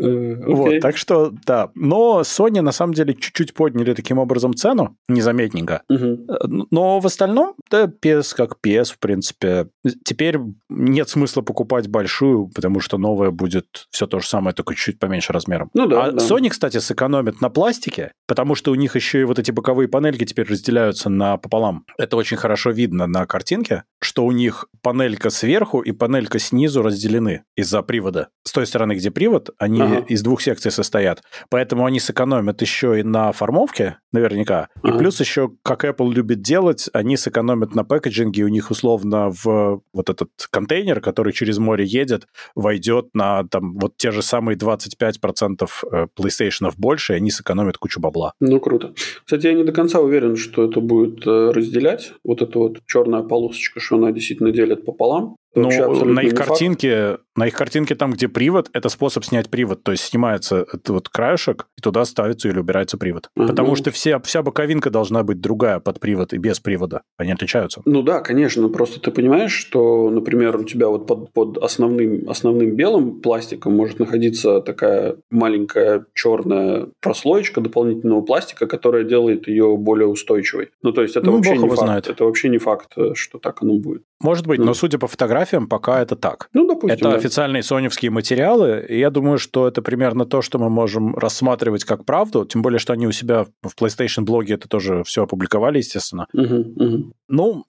Okay. Вот, так что, да. Но Sony на самом деле чуть-чуть подняли таким образом цену, незаметненько. Но в остальном, да, PS как PS, в принципе. Теперь нет смысла покупать большую, потому что новая будет все то же самое, только чуть поменьше размером. Ну да. А да. Sony, кстати, сэкономит на пластике, потому что у них еще и вот эти боковые панельки теперь разделяются на пополам. Это очень хорошо видно на картинке, что у них панелька сверху и панелька снизу разделены из-за привода. С той стороны, где привод, они ага. из двух секций состоят. Поэтому они сэкономят еще и на формовке, наверняка. Ага. И плюс еще, как Apple любит делать, они сэкономят на пэкэджинге, у них условно в вот этот контейнер, который через море едет, войдет на там вот те же самые 25% э, PlayStation больше, и они сэкономят кучу бабла. Ну, круто. Кстати, я не до конца уверен, что это будет э, разделять. Вот эта вот черная полосочка, что она действительно делит пополам. Ну, на их картинке, факт. на их картинке там, где привод, это способ снять привод. То есть снимается этот вот краешек, и туда ставится или убирается привод. Ага. Потому что все, вся боковинка должна быть другая под привод и без привода. Они отличаются. Ну да, конечно. Просто ты понимаешь, что, например, у тебя вот под, под основным, основным белым пластиком может находиться такая маленькая черная прослоечка дополнительного пластика, которая делает ее более устойчивой. Ну, то есть это ну, вообще не факт. Знает. Это вообще не факт, что так оно будет. Может быть, ну. но судя по фотографиям пока это так. Ну, допустим. Это да. официальные соневские материалы, и я думаю, что это примерно то, что мы можем рассматривать как правду, тем более, что они у себя в PlayStation блоге это тоже все опубликовали, естественно. Угу, угу. Ну,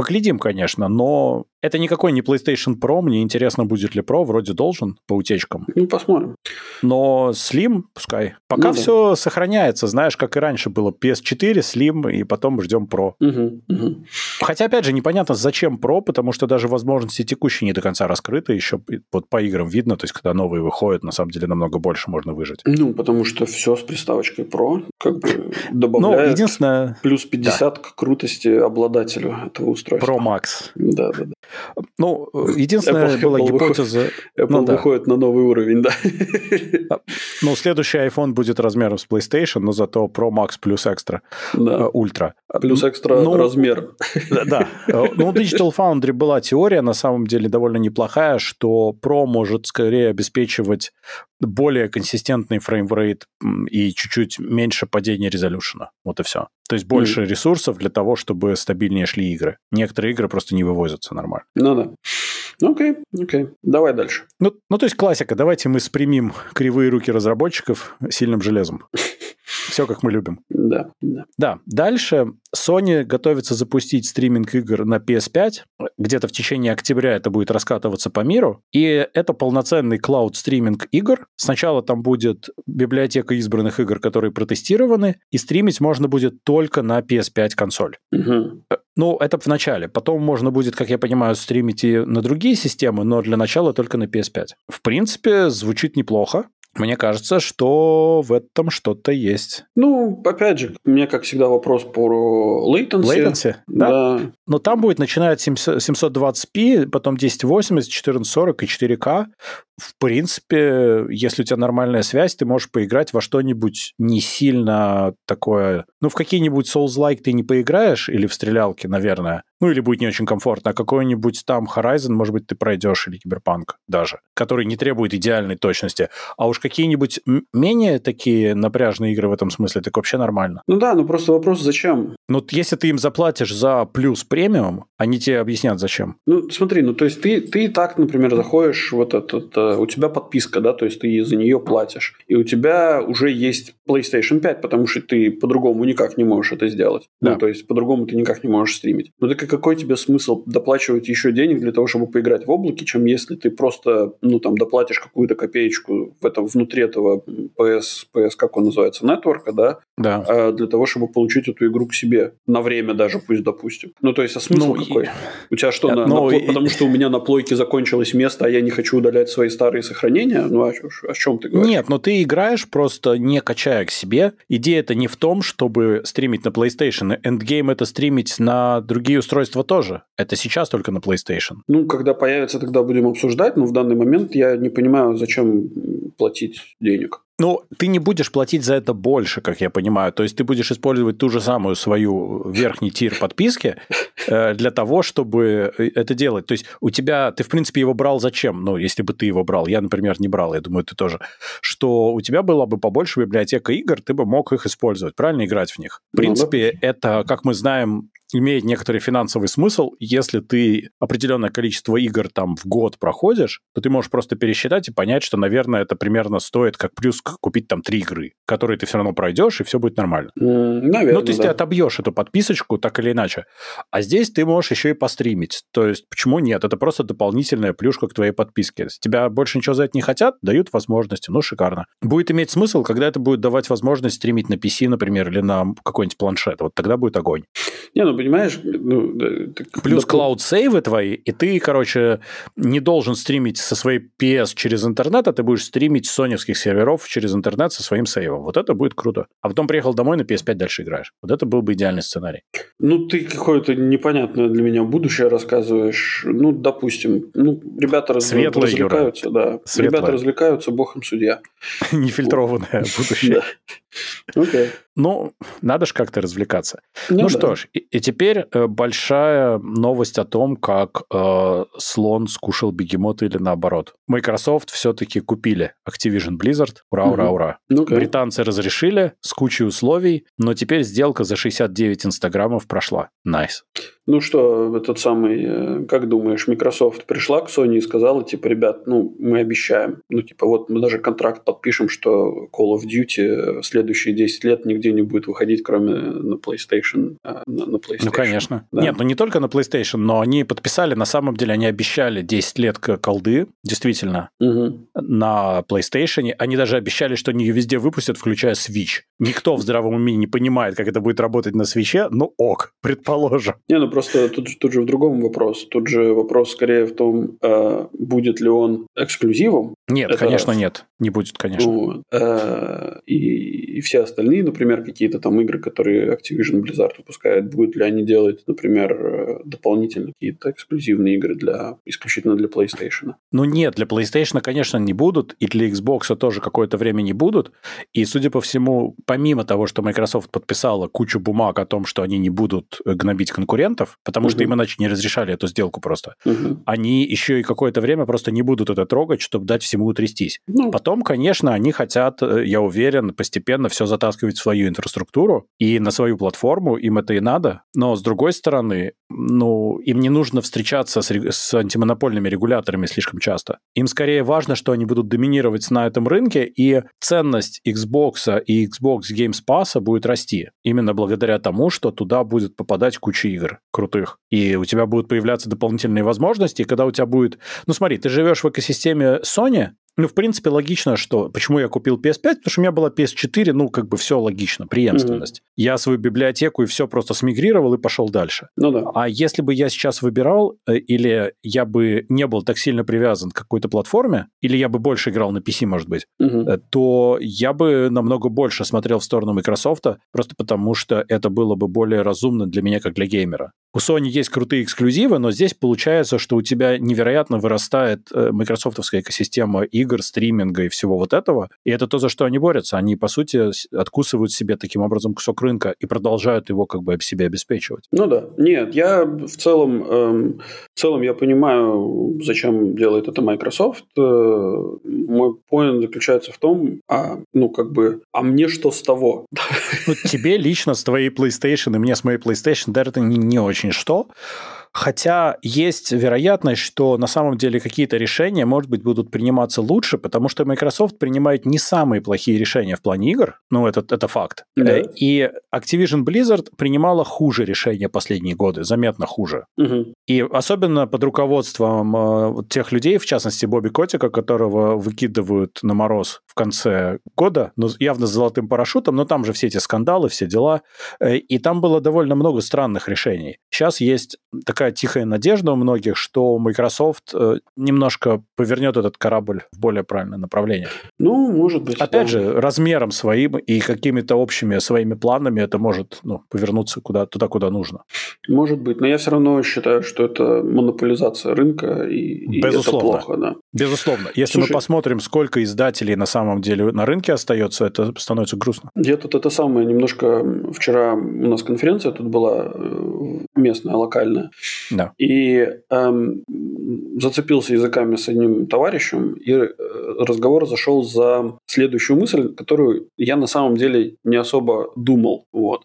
Поглядим, конечно, но это никакой не PlayStation Pro. Мне интересно, будет ли Pro. Вроде должен по утечкам. Ну, посмотрим. Но Slim, пускай. Пока ну, все да. сохраняется. Знаешь, как и раньше было. PS4, Slim, и потом ждем Pro. Угу, угу. Хотя, опять же, непонятно, зачем Pro, потому что даже возможности текущие не до конца раскрыты. Еще вот по играм видно, то есть, когда новые выходят, на самом деле намного больше можно выжить. Ну, потому что все с приставочкой Pro как бы добавляет ну, единственное... плюс 50 да. к крутости обладателю этого устройства устройство. Pro Max. Да, да, да. Ну, единственная Apple, была Apple гипотеза... Выходит, Apple ну, да. выходит на новый уровень, да. А, ну, следующий iPhone будет размером с PlayStation, но зато Pro Max плюс Extra, да. Ultra. Плюс Extra ну, размер. Да. Ну, у Digital Foundry была теория, на самом деле, довольно неплохая, что Pro может скорее обеспечивать более консистентный framerate и чуть-чуть меньше падения resolution а. Вот и все. То есть больше mm. ресурсов для того, чтобы стабильнее шли игры. Некоторые игры просто не вывозятся нормально. Ну да. Окей, окей. Давай дальше. Ну, ну, то есть классика. Давайте мы спрямим кривые руки разработчиков сильным железом. Все, как мы любим. Да, да. Да, дальше Sony готовится запустить стриминг игр на PS5. Где-то в течение октября это будет раскатываться по миру. И это полноценный клауд-стриминг игр. Сначала там будет библиотека избранных игр, которые протестированы, и стримить можно будет только на PS5 консоль. Угу. Ну, это в начале. Потом можно будет, как я понимаю, стримить и на другие системы, но для начала только на PS5. В принципе, звучит неплохо. Мне кажется, что в этом что-то есть. Ну, опять же, меня, как всегда, вопрос про latency. Latency, да. да. Но там будет начинать 720p, потом 1080, 1440 и 4K. В принципе, если у тебя нормальная связь, ты можешь поиграть во что-нибудь не сильно такое... Ну, в какие-нибудь Souls-like ты не поиграешь, или в стрелялке, наверное. Ну, или будет не очень комфортно. А какой-нибудь там Horizon, может быть, ты пройдешь, или Киберпанк даже, который не требует идеальной точности. А уж какие-нибудь менее такие напряжные игры в этом смысле, так вообще нормально. Ну да, ну просто вопрос, зачем? Ну, если ты им заплатишь за плюс премиум, они тебе объяснят, зачем. Ну, смотри, ну, то есть ты, ты и так, например, заходишь, вот этот, э, у тебя подписка, да, то есть ты за нее платишь, и у тебя уже есть PlayStation 5, потому что ты по-другому никак не можешь это сделать. Ну, да. Ну, то есть по-другому ты никак не можешь стримить. Ну, так какой тебе смысл доплачивать еще денег для того, чтобы поиграть в облаке, чем если ты просто, ну, там, доплатишь какую-то копеечку в этом внутри этого PS, PS, как он называется, нетворка, да, да. А, для того, чтобы получить эту игру к себе на время даже, пусть допустим. Ну, то есть, а смысл ну, какой? И... У тебя что, на, ну, на, и... потому что у меня на плойке закончилось место, а я не хочу удалять свои старые сохранения? Ну, а о, о чем ты говоришь? Нет, но ты играешь просто не качая к себе. Идея это не в том, чтобы стримить на PlayStation. Endgame это стримить на другие устройства тоже. Это сейчас только на PlayStation. Ну, когда появится, тогда будем обсуждать, но в данный момент я не понимаю, зачем платить денег. Ну, ты не будешь платить за это больше, как я понимаю. То есть ты будешь использовать ту же самую свою верхний тир подписки э, для того, чтобы э, это делать. То есть у тебя, ты в принципе его брал зачем? Ну, если бы ты его брал. Я, например, не брал, я думаю, ты тоже. Что у тебя была бы побольше библиотека игр, ты бы мог их использовать, правильно играть в них. В принципе, ну, да. это, как мы знаем, имеет некоторый финансовый смысл. Если ты определенное количество игр там в год проходишь, то ты можешь просто пересчитать и понять, что, наверное, это примерно стоит как плюс купить там три игры, которые ты все равно пройдешь, и все будет нормально. Mm, наверное, ну, то есть да. ты отобьешь эту подписочку так или иначе. А здесь ты можешь еще и постримить. То есть почему нет? Это просто дополнительная плюшка к твоей подписке. Если тебя больше ничего за это не хотят, дают возможности. Ну, шикарно. Будет иметь смысл, когда это будет давать возможность стримить на PC, например, или на какой-нибудь планшет. Вот тогда будет огонь. Не, ну, понимаешь... Ну, Плюс клауд-сейвы твои, и ты, короче, не должен стримить со своей PS через интернет, а ты будешь стримить с соневских серверов через интернет со своим сейвом. Вот это будет круто. А потом приехал домой, на PS5 дальше играешь. Вот это был бы идеальный сценарий. Ну, ты какое-то непонятное для меня будущее рассказываешь. Ну, допустим, ну, ребята раз... Светлое, развлекаются, Юра. да. Светлое. Ребята развлекаются, бог им судья. Нефильтрованное будущее. Окей. Ну, надо же как-то развлекаться. Ну, ну что ж, и, и теперь э, большая новость о том, как э, слон скушал бегемота или наоборот. Microsoft все-таки купили Activision Blizzard. Ура, ура, ура, ура. Ну Британцы разрешили с кучей условий, но теперь сделка за 69 инстаграмов прошла. Nice. Nice. Ну что, этот самый, э, как думаешь, Microsoft пришла к Sony и сказала, типа, ребят, ну, мы обещаем. Ну, типа, вот мы даже контракт подпишем, что Call of Duty следующие 10 лет нигде не будет выходить, кроме на PlayStation. А, на, на PlayStation. Ну, конечно. Да. Нет, ну не только на PlayStation, но они подписали, на самом деле, они обещали 10 лет колды, действительно, угу. на PlayStation. Они даже обещали, что они ее везде выпустят, включая Switch. Никто в здравом уме не понимает, как это будет работать на Switch, ну ок, предположим. Не, ну просто тут, тут же в другом вопрос. Тут же вопрос скорее в том, э, будет ли он эксклюзивом. Нет, Это конечно, раз. нет. Не будет, конечно. Вот. Э, и, и все остальные, например, какие-то там игры, которые Activision Blizzard выпускает, будут ли они делать, например, э, дополнительно какие-то эксклюзивные игры для исключительно для PlayStation? Ну нет, для PlayStation, конечно, не будут, и для Xbox тоже какое-то время не будут. И, судя по всему, помимо того, что Microsoft подписала кучу бумаг о том, что они не будут гнобить конкурентов, потому угу. что им иначе не разрешали эту сделку просто, угу. они еще и какое-то время просто не будут это трогать, чтобы дать всему утрястись. Ну, Потом потом, конечно, они хотят, э, я уверен, постепенно все затаскивать в свою инфраструктуру и на свою платформу, им это и надо. Но, с другой стороны, ну, им не нужно встречаться с, с антимонопольными регуляторами слишком часто. Им скорее важно, что они будут доминировать на этом рынке, и ценность Xbox и Xbox Games Pass будет расти. Именно благодаря тому, что туда будет попадать куча игр крутых. И у тебя будут появляться дополнительные возможности, когда у тебя будет... Ну смотри, ты живешь в экосистеме Sony, ну, в принципе, логично, что... Почему я купил PS5? Потому что у меня была PS4, ну, как бы все логично, преемственность. Mm-hmm. Я свою библиотеку и все просто смигрировал и пошел дальше. Ну да. А если бы я сейчас выбирал, э, или я бы не был так сильно привязан к какой-то платформе, или я бы больше играл на PC, может быть, mm-hmm. то я бы намного больше смотрел в сторону Microsoft, просто потому что это было бы более разумно для меня, как для геймера. У Sony есть крутые эксклюзивы, но здесь получается, что у тебя невероятно вырастает э, майкрософтовская экосистема игр, стриминга и всего вот этого. И это то, за что они борются. Они, по сути, откусывают себе таким образом кусок рынка и продолжают его как бы себе обеспечивать. Ну да. Нет, я в целом, эм, в целом я понимаю, зачем делает это Microsoft. Э, мой поинт заключается в том, а, ну как бы, а мне что с того? Ну, тебе лично с твоей PlayStation и мне с моей PlayStation, да, это не, не очень очень что. Хотя есть вероятность, что на самом деле какие-то решения, может быть, будут приниматься лучше, потому что Microsoft принимает не самые плохие решения в плане игр. Ну, это, это факт. Да. Э, и Activision Blizzard принимала хуже решения последние годы, заметно хуже. Угу. И особенно под руководством э, тех людей, в частности, Бобби Котика, которого выкидывают на мороз в конце года, ну, явно с золотым парашютом, но там же все эти скандалы, все дела. Э, и там было довольно много странных решений. Сейчас есть такая тихая надежда у многих, что Microsoft э, немножко повернет этот корабль в более правильное направление. Ну, может быть. Опять да. же, размером своим и какими-то общими своими планами это может ну, повернуться куда, туда, куда нужно. Может быть, но я все равно считаю, что это монополизация рынка, и, и Безусловно. это плохо. Да. Безусловно. Если Слушай, мы посмотрим, сколько издателей на самом деле на рынке остается, это становится грустно. Я тут это самое немножко... Вчера у нас конференция тут была э, местная, локальная. Да. И эм, зацепился языками с одним товарищем, и э, разговор зашел за следующую мысль, которую я на самом деле не особо думал. Вот.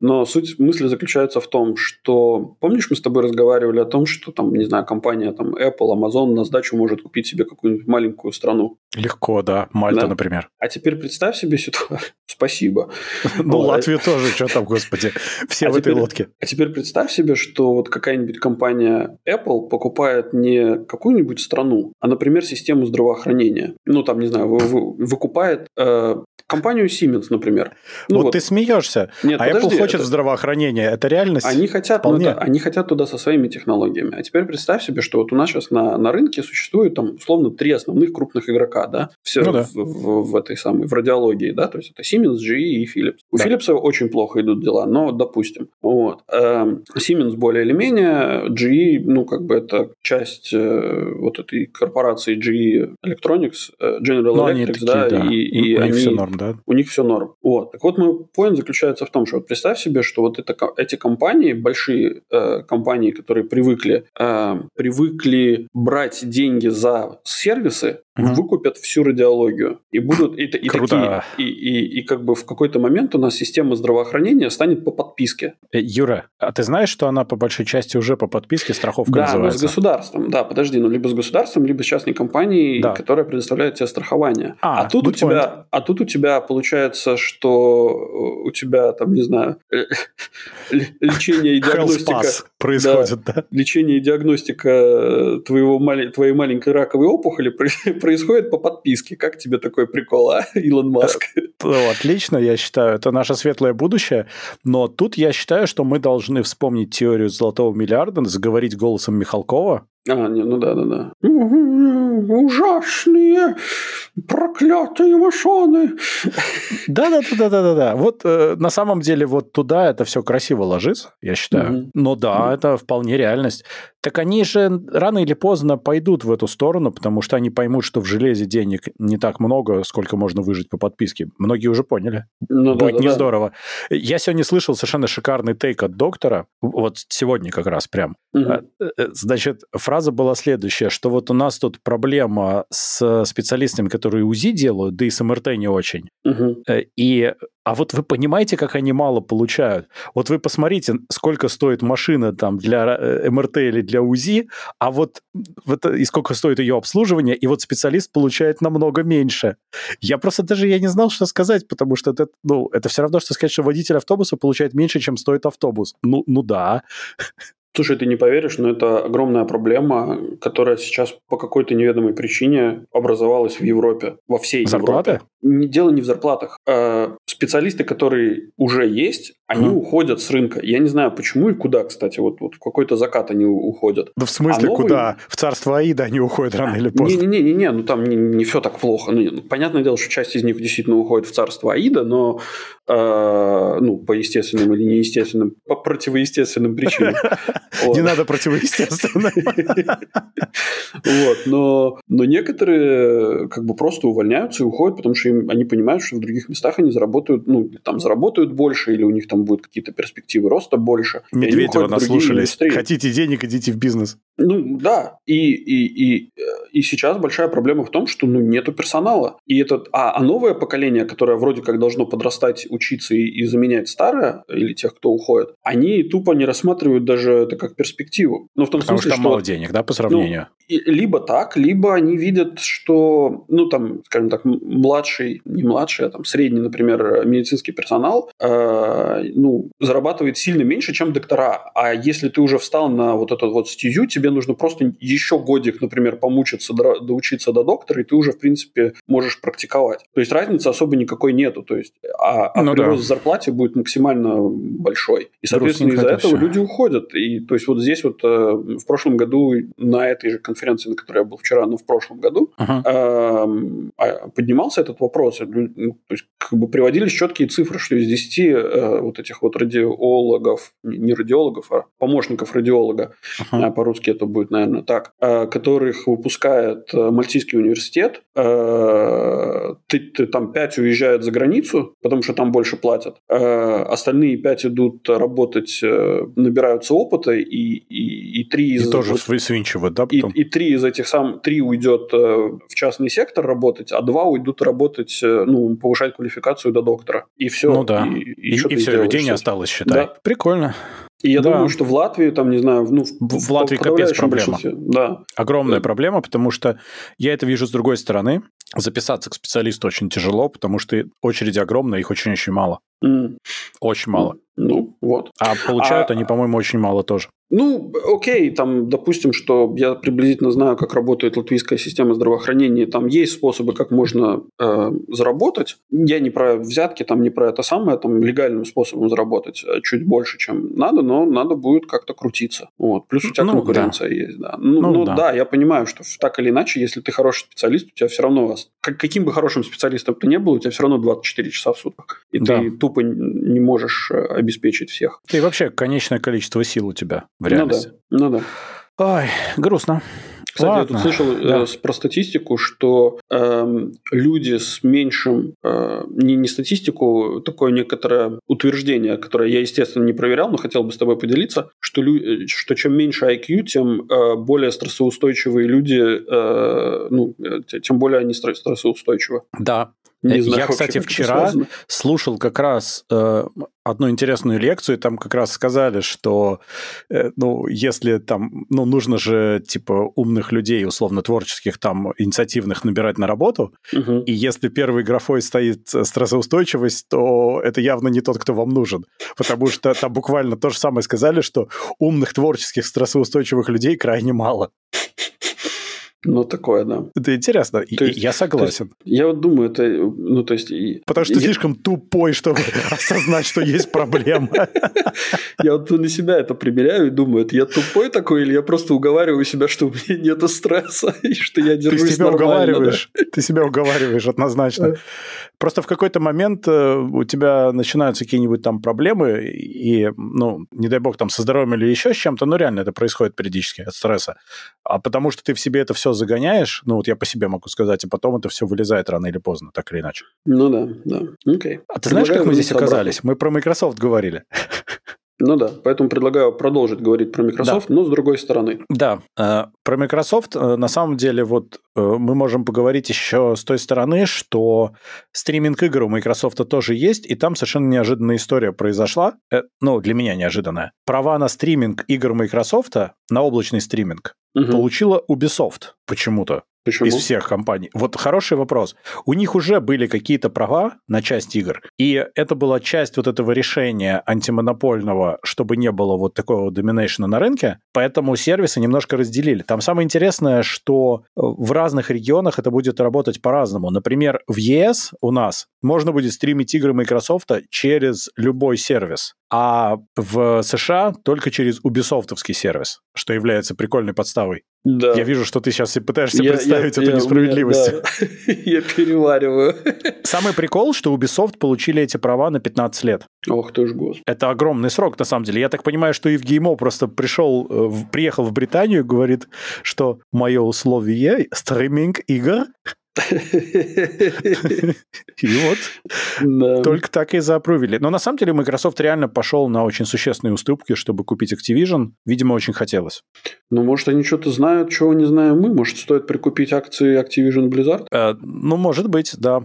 Но суть мысли заключается в том, что... Помнишь, мы с тобой разговаривали о том, что там, не знаю, компания там Apple, Amazon на сдачу может купить себе какую-нибудь маленькую страну. Легко, да. Мальта, да. например. А теперь представь себе ситуацию. Спасибо. Ну, Латвия тоже, что там, господи. Все а в этой лодке. А теперь представь себе, что вот какая-нибудь компания Apple покупает не какую-нибудь страну, а, например, систему здравоохранения. Ну, там, не знаю, выкупает э, компанию Siemens, например. Ну, вот, ты смеешься. Нет, а подожди, хочет это... здравоохранения. Это реальность? Они хотят, ну, да, они хотят туда со своими технологиями. А теперь представь себе, что вот у нас сейчас на, на рынке существует там условно три основных крупных игрока, да, все ну, да. В, в, в этой самой в радиологии, да, то есть это Siemens, GE и Philips. У да. Philips очень плохо идут дела, но допустим, вот эм, Siemens более или менее, GE, ну как бы это часть э, вот этой корпорации GE Electronics, э, General ну, Electric, такие, да, да, и, и у они, них все норм, да? У них все норм. Вот. Так вот, мой поинт заключается в том, что вот представь себе, что вот это, эти компании, большие э, компании, которые привыкли, э, привыкли брать деньги за сервисы, угу. выкупят всю радиологию. И будут и, и такие. И, и, и как бы в какой-то момент у нас система здравоохранения станет по подписке. Э, Юра, а ты знаешь, что она по большой части уже по подписке страховка да, называется? Да, с государством. Да, подожди, ну либо с государством, либо с частной компанией, да. которая предоставляет тебе страхование. А, а тут у тебя, а тут у тебя получается, что у тебя там, не знаю, лечение и диагностика происходит, да? Лечение и диагностика твоего твоей маленькой раковой опухоли происходит по подписке. Как тебе такой прикол, а, Илон Маск? Ну, отлично, я считаю. Это наше светлое будущее. Но тут я считаю, что мы должны вспомнить теорию золотого миллиарда, заговорить голосом Михалкова, а, не, ну да, да, да. Ужасные, проклятые машины. Да, да, да, да, да, да, да. Вот э, на самом деле вот туда это все красиво ложится, я считаю. Угу. Но да, угу. это вполне реальность. Так они же рано или поздно пойдут в эту сторону, потому что они поймут, что в железе денег не так много, сколько можно выжить по подписке. Многие уже поняли. Ну, Будет да, не да, здорово. Я сегодня слышал совершенно шикарный тейк от доктора, вот сегодня как раз прям. Угу. Значит, фраза была следующая, что вот у нас тут проблема с специалистами, которые УЗИ делают, да и с МРТ не очень. Угу. И а вот вы понимаете, как они мало получают? Вот вы посмотрите, сколько стоит машина там для э, МРТ или для УЗИ, а вот, вот и сколько стоит ее обслуживание, и вот специалист получает намного меньше. Я просто даже я не знал, что сказать, потому что это, ну, это все равно, что сказать, что водитель автобуса получает меньше, чем стоит автобус. Ну, ну да. Слушай, ты не поверишь, но это огромная проблема, которая сейчас по какой-то неведомой причине образовалась в Европе, во всей Зарплаты? Европе. Дело не в зарплатах. А специалисты, которые уже есть, они mm. уходят с рынка. Я не знаю, почему и куда, кстати. Вот, вот в какой-то закат они уходят. Да в смысле, а новые... куда? В царство Аида они уходят рано или поздно? Не-не-не, ну там не, не все так плохо. Ну, понятное дело, что часть из них действительно уходит в царство Аида, но э, ну, по естественным или неестественным, по противоестественным причинам. Не надо противоестественным. Вот, но, но некоторые как бы просто увольняются и уходят, потому что им, они понимают, что в других местах они заработают, ну, там заработают больше, или у них там будут какие-то перспективы роста больше. Медведева наслушались. Хотите денег, идите в бизнес. Ну, да. И, и, и, и сейчас большая проблема в том, что ну, нету персонала. И этот, а, а новое поколение, которое вроде как должно подрастать, учиться и, и заменять старое, или тех, кто уходит, они тупо не рассматривают даже это как перспективу. Ну, в том Потому смысле, что, что мало денег, да, по сравнению? Ну, либо так, либо они видят, что, ну, там, скажем так, младший, не младший, а там средний, например, медицинский персонал, э, ну, зарабатывает сильно меньше, чем доктора. А если ты уже встал на вот этот вот стезю, тебе нужно просто еще годик, например, помучиться, доучиться до доктора, и ты уже, в принципе, можешь практиковать. То есть разницы особо никакой нету. То есть, а, а ну, прирост да. зарплате будет максимально большой. И, соответственно, из-за этого все. люди уходят. И то есть вот здесь вот э, в прошлом году на этой же конференции, на которой я был вчера, но в прошлом году, uh-huh. э, поднимался этот вопрос. Ну, то есть как бы приводились четкие цифры, что из 10 э, вот этих вот радиологов, не радиологов, а помощников радиолога, uh-huh. по-русски это будет, наверное, так, э, которых выпускает э, Мальтийский университет, э, ты, ты, там 5 уезжают за границу, потому что там больше платят, остальные 5 идут работать, набираются опыта, и, и, и 3 из... И тоже вот, свинчивают, да, потом? И, и 3 из этих сам, 3 уйдет в частный сектор работать, а 2 уйдут работать, ну, повышать квалификацию до доктора. И все. Ну да. И, и, и, и все, людей не осталось, считай. Да. Прикольно. И я да. думаю, что в Латвии, там, не знаю, ну, в, в Латвии капец проблема. Да. Огромная да. проблема, потому что я это вижу с другой стороны. Записаться к специалисту очень тяжело, потому что очереди огромные, их очень-очень мало. Mm. Очень мало. Ну, вот. А получают а, они, по-моему, очень мало тоже. Ну, окей, там, допустим, что я приблизительно знаю, как работает латвийская система здравоохранения. Там есть способы, как можно э, заработать. Я не про взятки, там не про это самое, там легальным способом заработать э, чуть больше, чем надо, но надо будет как-то крутиться. Вот. Плюс у тебя ну, конкуренция да. есть, да. Ну, ну, ну да. да, я понимаю, что так или иначе, если ты хороший специалист, у тебя все равно, каким бы хорошим специалистом ты не был, у тебя все равно 24 часа в сутках. И да. ты тупо не можешь э, обеспечить всех. И вообще конечное количество сил у тебя в реальности. Ну да, ну да. Ой, грустно. Кстати, я тут слышал э, да. про статистику, что э, люди с меньшим, э, не, не статистику, такое некоторое утверждение, которое я, естественно, не проверял, но хотел бы с тобой поделиться, что, лю, э, что чем меньше IQ, тем э, более стрессоустойчивые люди, э, ну, э, тем более они стрессоустойчивы. Да, не знаю, Я, кстати, вчера слушал как раз э, одну интересную лекцию, там как раз сказали, что, э, ну, если там, ну, нужно же, типа, умных людей, условно, творческих, там, инициативных набирать на работу, угу. и если первый графой стоит стрессоустойчивость, то это явно не тот, кто вам нужен, потому что там буквально то же самое сказали, что умных, творческих, стрессоустойчивых людей крайне мало. Ну, такое, да. Это интересно. То есть, я согласен. Есть, я вот думаю, это, ну, то есть... Потому что я... ты слишком тупой, чтобы осознать, что есть проблема. Я вот на себя это примеряю и думаю, это я тупой такой, или я просто уговариваю себя, что у меня нет стресса, и что я держусь Ты себя уговариваешь. Ты себя уговариваешь однозначно. Просто в какой-то момент э, у тебя начинаются какие-нибудь там проблемы, и, ну, не дай бог, там, со здоровьем или еще с чем-то, ну, реально это происходит периодически от стресса. А потому что ты в себе это все загоняешь, ну, вот я по себе могу сказать, и потом это все вылезает рано или поздно, так или иначе. Ну да, да. Окей. А ты знаешь, как мы здесь оказались? Мы про Microsoft говорили. Ну да, поэтому предлагаю продолжить говорить про Microsoft, да. но с другой стороны. Да, э, про Microsoft э, на самом деле вот э, мы можем поговорить еще с той стороны, что стриминг игр у Microsoft тоже есть, и там совершенно неожиданная история произошла, ну для меня неожиданная. Права на стриминг игр Microsoft, на облачный стриминг, угу. получила Ubisoft почему-то. Почему? Из всех компаний. Вот хороший вопрос. У них уже были какие-то права на часть игр, и это была часть вот этого решения антимонопольного, чтобы не было вот такого доминейшена на рынке, поэтому сервисы немножко разделили. Там самое интересное, что в разных регионах это будет работать по-разному. Например, в ЕС у нас можно будет стримить игры Microsoft через любой сервис а в США только через Ubisoftовский сервис, что является прикольной подставой. Да. Я вижу, что ты сейчас пытаешься я, представить я, эту я, несправедливость. Меня, да. я перевариваю. Самый прикол, что Ubisoft получили эти права на 15 лет. Ох ты ж господи. Это огромный срок, на самом деле. Я так понимаю, что Евгеймо просто пришел, э, приехал в Британию и говорит, что мое условие стриминг игр и вот да. только так и заапрувили. Но на самом деле Microsoft реально пошел на очень существенные уступки, чтобы купить Activision. Видимо, очень хотелось. Ну, может, они что-то знают, чего не знаем мы. Может, стоит прикупить акции Activision Blizzard? Э, ну, может быть, да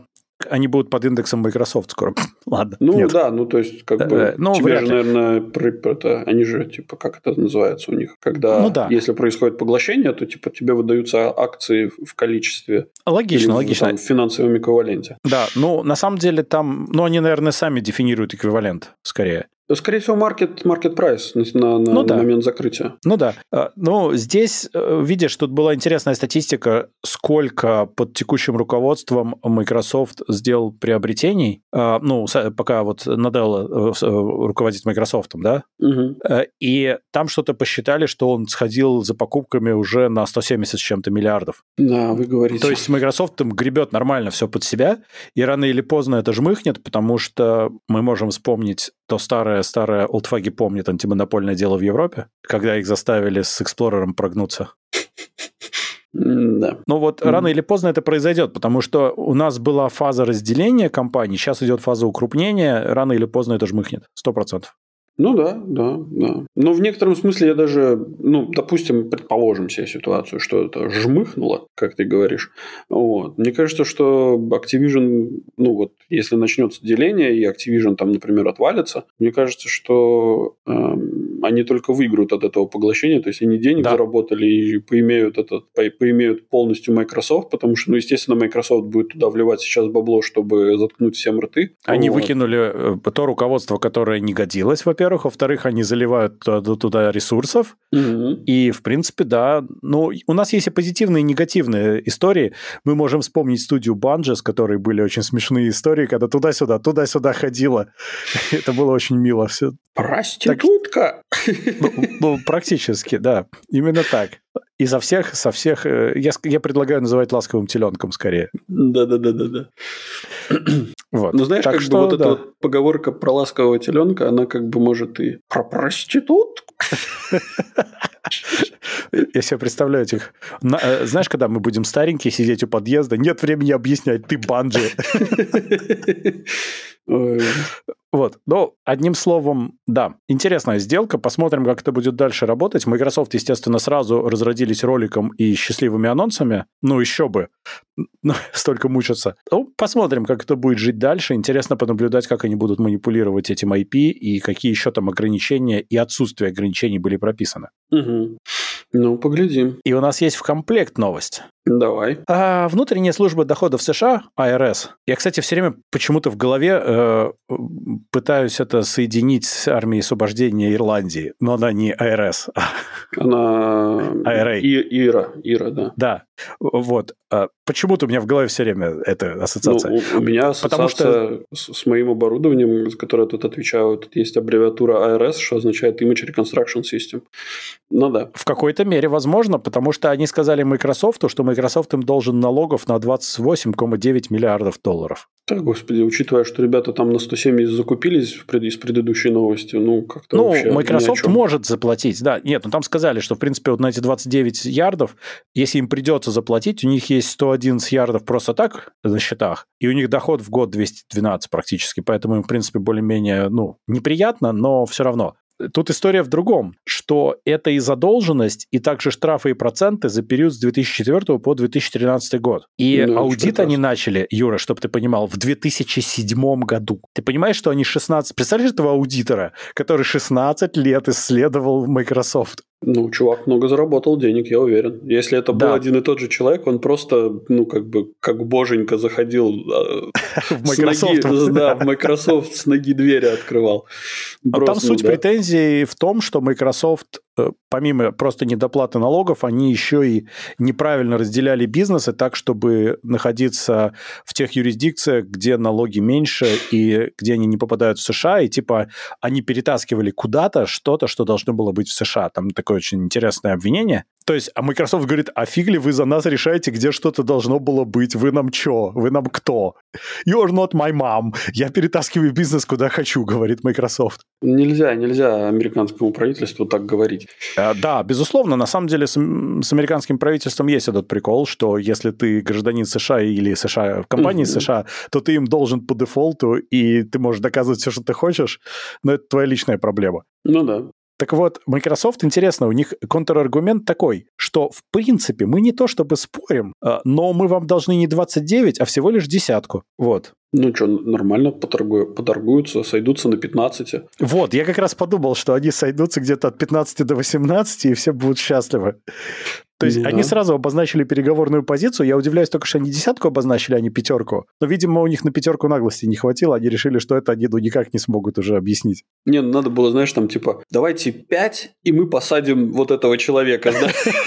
они будут под индексом Microsoft скоро. Ладно. Ну нет. да, ну то есть как бы э, ну, тебе же, наверное, про, это, они же типа как это называется у них, когда ну, да. если происходит поглощение, то типа тебе выдаются акции в количестве. Логично, логично. Там, в финансовом эквиваленте. Да, ну на самом деле там, ну они наверное сами дефинируют эквивалент скорее. Скорее всего, маркет, маркет прайс на, на, ну, да. момент закрытия. Ну да. А, ну, здесь, э, видишь, тут была интересная статистика, сколько под текущим руководством Microsoft сделал приобретений. А, ну, пока вот Наделла э, э, руководит Microsoft, да? Угу. И там что-то посчитали, что он сходил за покупками уже на 170 с чем-то миллиардов. Да, вы говорите. То есть Microsoft там гребет нормально все под себя, и рано или поздно это жмыхнет, потому что мы можем вспомнить то старое-старое олдфаги помнит антимонопольное дело в Европе, когда их заставили с Эксплорером прогнуться. Да. Ну вот mm-hmm. рано или поздно это произойдет, потому что у нас была фаза разделения компаний, сейчас идет фаза укрупнения, рано или поздно это жмыхнет, сто процентов. Ну да, да, да. Но в некотором смысле я даже, ну, допустим, предположим себе ситуацию, что это жмыхнуло, как ты говоришь. Вот. Мне кажется, что Activision, ну вот, если начнется деление и Activision там, например, отвалится, мне кажется, что эм, они только выиграют от этого поглощения, то есть они денег да. заработали и поимеют, этот, по, поимеют полностью Microsoft, потому что, ну, естественно, Microsoft будет туда вливать сейчас бабло, чтобы заткнуть всем рты. Они вот. выкинули э, то руководство, которое не годилось, во-первых, во-первых. Во-вторых, они заливают туда, туда ресурсов. Угу. И, в принципе, да. Ну, у нас есть и позитивные, и негативные истории. Мы можем вспомнить студию Bungie, с которой были очень смешные истории, когда туда-сюда, туда-сюда ходила. Это было очень мило все. Проститутка! Ну, ну, практически, да. Именно так. И со всех, со всех... Э, я, я предлагаю называть ласковым теленком скорее. Да-да-да-да-да. Вот. Ну, знаешь, так как что, бы вот да. эта вот поговорка про ласкового теленка, она как бы может и про проститутку. Я себе представляю этих... Э, знаешь, когда мы будем старенькие сидеть у подъезда, нет времени объяснять, ты банджи. Вот. Но одним словом, да, интересная сделка. Посмотрим, как это будет дальше работать. Microsoft, естественно, сразу разродились роликом и счастливыми анонсами. Ну, еще бы. Ну, столько мучаться. Ну, посмотрим, как это будет жить дальше. Интересно понаблюдать, как они будут манипулировать этим IP и какие еще там ограничения и отсутствие ограничений были прописаны. Угу. Ну, поглядим. И у нас есть в комплект новость. Давай. А, внутренняя служба доходов США, АРС. Я, кстати, все время почему-то в голове э, пытаюсь это соединить с армией освобождения Ирландии, но она не АРС. Она... IRA. И, Ира, Ира, да. Да. Вот. А почему-то у меня в голове все время эта ассоциация. Ну, у меня ассоциация Потому что... с, с моим оборудованием, за которое я тут отвечаю, тут есть аббревиатура ARS, что означает Image Reconstruction System. Ну да. В какой-то мере возможно, потому что они сказали Microsoft, что Microsoft им должен налогов на 28,9 миллиардов долларов. Да, господи, учитывая, что ребята там на 170 закупились из предыдущей новости, ну, как-то Ну, Microsoft может заплатить, да. Нет, ну там сказали, что, в принципе, вот на эти 29 ярдов, если им придется заплатить, у них есть 111 ярдов просто так на счетах, и у них доход в год 212 практически, поэтому им, в принципе, более-менее, ну, неприятно, но все равно. Тут история в другом, что это и задолженность, и также штрафы и проценты за период с 2004 по 2013 год. И ну, аудит они начали, Юра, чтобы ты понимал, в 2007 году. Ты понимаешь, что они 16... Представляешь этого аудитора, который 16 лет исследовал Microsoft? Ну, чувак много заработал денег, я уверен. Если это да. был один и тот же человек, он просто, ну, как бы, как боженька заходил в Microsoft. Да, в Microsoft с ноги двери открывал. А там суть претензий в том, что Microsoft Э, помимо просто недоплаты налогов, они еще и неправильно разделяли бизнесы так, чтобы находиться в тех юрисдикциях, где налоги меньше и где они не попадают в США, и типа они перетаскивали куда-то что-то, что должно было быть в США. Там такое очень интересное обвинение. То есть, а Microsoft говорит, а фиг ли вы за нас решаете, где что-то должно было быть? Вы нам чё? Вы нам кто? You're not my mom. Я перетаскиваю бизнес куда хочу, говорит Microsoft. Нельзя, нельзя американскому правительству так говорить. А, да, безусловно. На самом деле с, с американским правительством есть этот прикол, что если ты гражданин США или США, компании mm-hmm. США, то ты им должен по дефолту, и ты можешь доказывать все, что ты хочешь, но это твоя личная проблема. Ну да. Так вот, Microsoft, интересно, у них контраргумент такой, что, в принципе, мы не то чтобы спорим, а, но мы вам должны не 29, а всего лишь десятку. Вот. Ну что, нормально поторгую, поторгуются, сойдутся на 15. Вот, я как раз подумал, что они сойдутся где-то от 15 до 18, и все будут счастливы. То есть да. они сразу обозначили переговорную позицию. Я удивляюсь только, что они десятку обозначили, а не пятерку. Но, видимо, у них на пятерку наглости не хватило. Они решили, что это они ну, никак не смогут уже объяснить. Не, ну надо было, знаешь, там типа, давайте пять, и мы посадим вот этого человека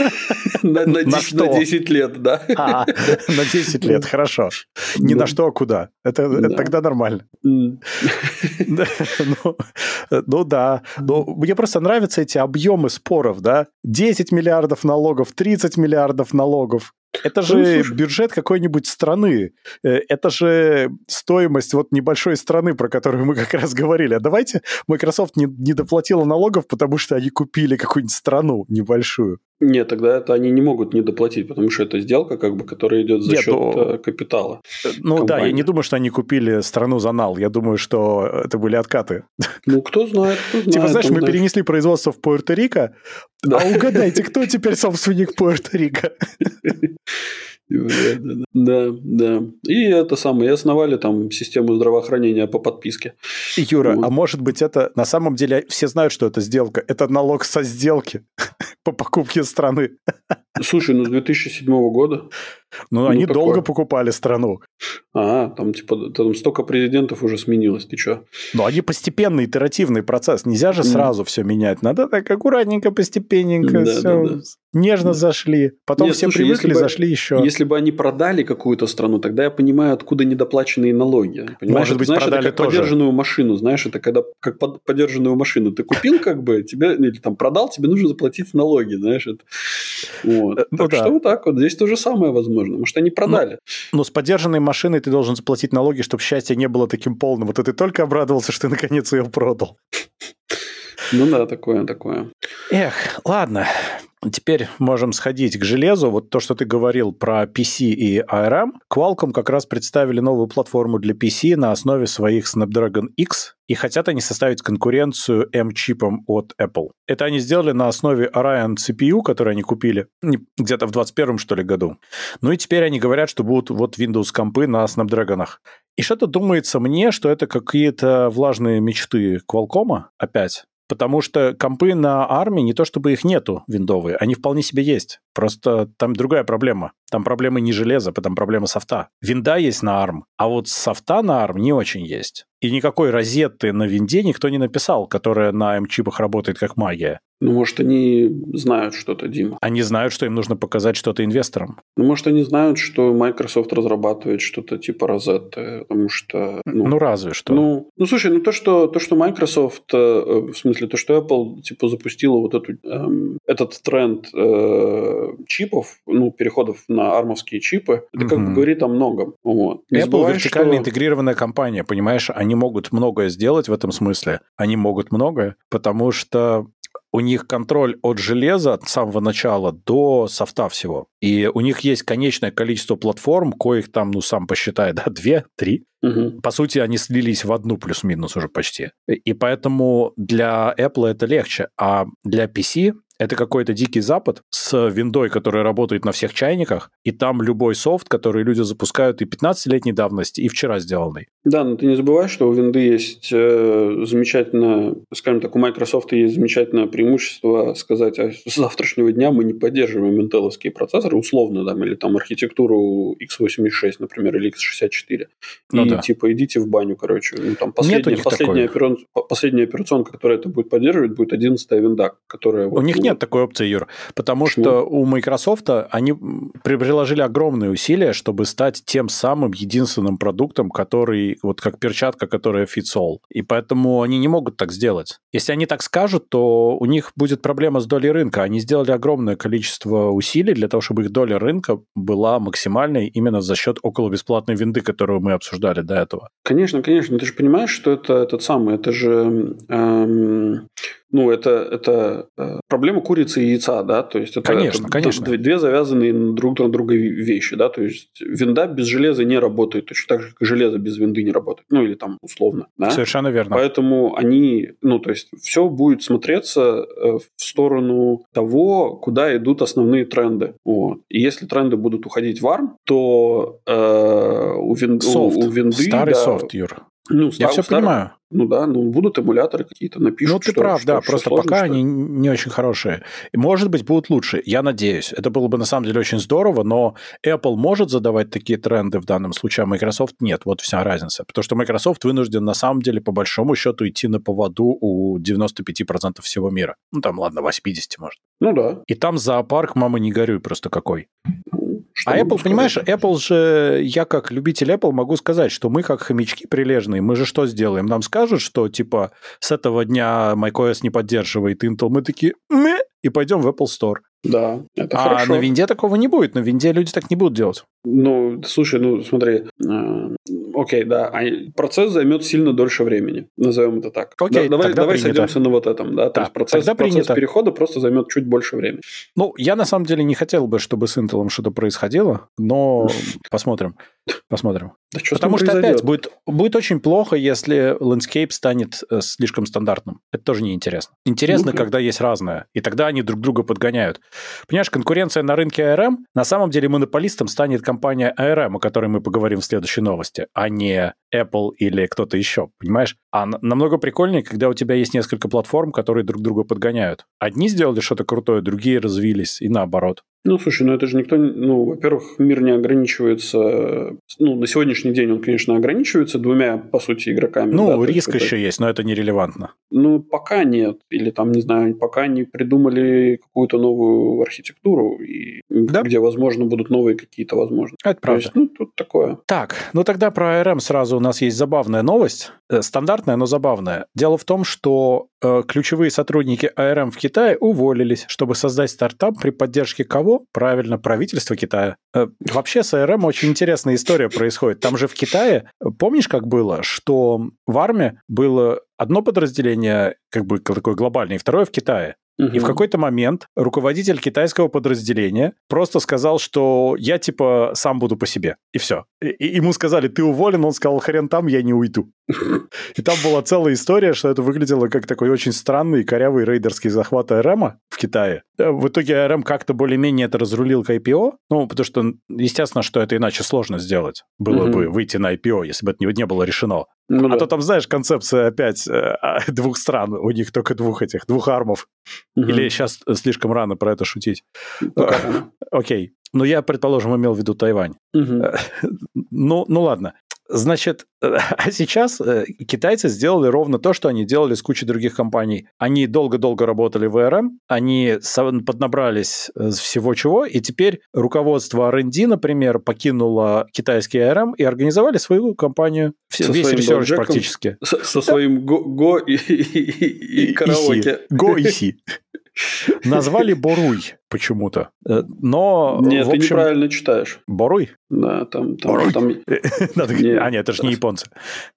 на 10 лет, да. А, на 10 лет, хорошо. Не на что, а куда. Это тогда нормально. Ну да. Мне просто нравятся эти объемы споров, да. 10 миллиардов налогов, 30 миллиардов налогов. Это ну, же ну, бюджет какой-нибудь страны. Э, это же стоимость вот небольшой страны, про которую мы как раз говорили. А давайте Microsoft не, не доплатила налогов, потому что они купили какую-нибудь страну небольшую. Нет, тогда это они не могут не доплатить, потому что это сделка, как бы, которая идет за Нет, счет ну, э, капитала. Э, ну компании. да, я не думаю, что они купили страну за нал. Я думаю, что это были откаты. Ну, кто знает, кто знает. Типа, знаешь, мы знаешь. перенесли производство в Пуэрто-Рико, да. а угадайте, кто теперь собственник Пуэрто-Рико? Да, да. И это самое, и основали там систему здравоохранения по подписке. Юра, вот. а может быть это на самом деле все знают, что это сделка? Это налог со сделки по покупке страны. Слушай, ну с 2007 года. Ну, ну они такое. долго покупали страну. А, там типа там столько президентов уже сменилось, ты что? Ну, они постепенный, итеративный процесс. Нельзя же сразу mm. все менять. Надо так аккуратненько, постепенненько. Да, все. Да, да. Нежно да. зашли. Потом Нет, все слушай, привыкли, бы, зашли еще. Если бы они продали какую-то страну, тогда я понимаю, откуда недоплаченные налоги. Понимаешь? Может быть, знаешь, продали это как тоже. подержанную машину, знаешь, это когда как под, подержанную машину ты купил, как бы, тебе, или там продал, тебе нужно заплатить налоги, знаешь. Это. Вот. Э, ну, так да. что вот так вот. Здесь то же самое возможно. Может, они продали. Но, ну, но с подержанной машиной ты должен заплатить налоги, чтобы счастье не было таким полным. Вот ты только обрадовался, что ты наконец ее продал. Ну да, такое, такое. Эх, ладно. Теперь можем сходить к железу. Вот то, что ты говорил про PC и ARM. Qualcomm как раз представили новую платформу для PC на основе своих Snapdragon X, и хотят они составить конкуренцию M-чипам от Apple. Это они сделали на основе Orion CPU, который они купили где-то в 2021 что ли году. Ну и теперь они говорят, что будут вот Windows компы на Snapdragon. И что-то думается мне, что это какие-то влажные мечты Qualcomm опять. Потому что компы на армии не то чтобы их нету виндовые, они вполне себе есть. Просто там другая проблема. Там проблема не железа, там проблема софта. Винда есть на ARM, а вот софта на ARM не очень есть. И никакой розетты на винде никто не написал, которая на M-чипах работает как магия. Ну, может, они знают что-то, Дима. Они знают, что им нужно показать что-то инвесторам. Ну, может, они знают, что Microsoft разрабатывает что-то типа розетты, потому что... Ну, ну разве что. Ну, ну, слушай, ну то, что, то, что Microsoft, э, в смысле, то, что Apple, типа, запустила вот эту, эм, этот тренд э, чипов, ну, переходов на армовские чипы, это как бы говорит о многом. Вот. Apple забывай, вертикально что... интегрированная компания, понимаешь, они могут многое сделать в этом смысле. Они могут многое, потому что у них контроль от железа с самого начала до софта всего. И у них есть конечное количество платформ, коих там, ну, сам посчитай, да, две, три. Угу. По сути, они слились в одну плюс-минус уже почти. И поэтому для Apple это легче. А для PC это какой-то дикий запад с виндой, которая работает на всех чайниках, и там любой софт, который люди запускают и 15-летней давности, и вчера сделанный. Да, но ты не забывай, что у винды есть э, замечательно, скажем так, у Microsoft есть замечательное преимущество сказать, а с завтрашнего дня мы не поддерживаем интеловские процессоры, условно, да, или там архитектуру x86, например, или x64. Ну, и да. типа идите в баню, короче. Ну, там последняя, последняя, операцион, последняя операционка, которая это будет поддерживать, будет 11 винда, которая... У вот, них нет такой опции, Юр, потому Почему? что у Microsoft они приложили огромные усилия, чтобы стать тем самым единственным продуктом, который, вот как перчатка, которая fits all. И поэтому они не могут так сделать. Если они так скажут, то у них будет проблема с долей рынка. Они сделали огромное количество усилий для того, чтобы их доля рынка была максимальной именно за счет около бесплатной винды, которую мы обсуждали до этого. Конечно, конечно. Ты же понимаешь, что это этот самый, это же эм, ну, это, это э, проблема курицы и яйца, да, то есть это, конечно, это конечно. две завязанные друг на друга вещи, да, то есть винда без железа не работает, точно так же, как железо без винды не работает, ну, или там условно, да. Совершенно верно. Поэтому они, ну, то есть все будет смотреться э, в сторону того, куда идут основные тренды, вот. И если тренды будут уходить в ARM, то э, у, вин, у, у винды... Старый да, софт, Юр. Ну, Я все старый, понимаю. Ну да, ну будут эмуляторы какие-то, напишут. Ну ты что, прав, что, да, что просто сложно, пока что они не очень хорошие. И, может быть, будут лучше, я надеюсь. Это было бы на самом деле очень здорово, но Apple может задавать такие тренды в данном случае, а Microsoft нет. Вот вся разница. Потому что Microsoft вынужден на самом деле по большому счету идти на поводу у 95% всего мира. Ну там, ладно, 80 может. Ну да. И там зоопарк, мама, не горюй просто какой. А Apple, понимаешь, Apple же, я как любитель Apple могу сказать, что мы как хомячки прилежные, мы же что сделаем? Нам скажут, что типа с этого дня macOS не поддерживает Intel, мы такие, Мэ! и пойдем в Apple Store. Да, это а хорошо. на винде такого не будет. На винде люди так не будут делать. Ну, слушай, ну смотри, э, окей, да, а процесс займет сильно дольше времени, назовем это так. Окей, да, давай, давай принято. сойдемся на вот этом, да, то Да, есть процесс, процесс принято. перехода просто займет чуть больше времени. Ну, я на самом деле не хотел бы, чтобы с Intel что-то происходило, но посмотрим. Посмотрим. Да что Потому что произойдет? опять будет, будет очень плохо, если landscape станет э, слишком стандартным. Это тоже неинтересно. Интересно, Ну-ка. когда есть разное. И тогда они друг друга подгоняют. Понимаешь, конкуренция на рынке ARM, на самом деле монополистом станет компания ARM, о которой мы поговорим в следующей новости, а не Apple или кто-то еще, понимаешь? А намного прикольнее, когда у тебя есть несколько платформ, которые друг друга подгоняют. Одни сделали что-то крутое, другие развились, и наоборот. Ну, слушай, ну это же никто, ну, во-первых, мир не ограничивается, ну, на сегодняшний день он, конечно, ограничивается двумя, по сути, игроками. Ну, да, то есть риск это- еще есть, но это нерелевантно. Ну, пока нет. Или там, не знаю, пока не придумали какую-то новую архитектуру, и Да. где, возможно, будут новые какие-то возможности. Это То правда. есть, ну, тут такое. Так, ну тогда про ARM сразу у нас есть забавная новость. Э, Стандартная, но забавная. Дело в том, что э, ключевые сотрудники ARM в Китае уволились, чтобы создать стартап при поддержке кого? Правильно, правительства Китая. Э, вообще с ARM очень интересная история происходит. Там же в Китае, помнишь, как было, что в армии было одно подразделение, как бы такое глобальное, и второе в Китае. И в какой-то момент руководитель китайского подразделения просто сказал, что я типа сам буду по себе. И все. И, и ему сказали, ты уволен, он сказал, хрен там, я не уйду. И там была целая история, что это выглядело как такой очень странный корявый рейдерский захват АРМа в Китае. Э, в итоге ARM как-то более-менее это разрулил к IPO, ну, потому что, естественно, что это иначе сложно сделать было mm-hmm. бы выйти на IPO, если бы это не, не было решено. Ну, а да. то там, знаешь, концепция опять э, а, двух стран, у них только двух этих, двух армов. Mm-hmm. Или сейчас слишком рано про это шутить? Окей. Ну, я, предположим, имел в виду Тайвань. Угу. Ну, ну ладно. Значит, а сейчас э, китайцы сделали ровно то, что они делали с кучей других компаний. Они долго-долго работали в ARM, они поднабрались э, всего чего, и теперь руководство R&D, например, покинуло китайский ARM и организовали свою компанию. Со Весь research практически. Со, со своим Go, Go и, и, и караоке. Go и Си. Назвали Боруй почему-то. Э, но, Нет, общем... ты неправильно читаешь. Боруй? Да, там... там, Боруй? там... а, нет, это же не японцы.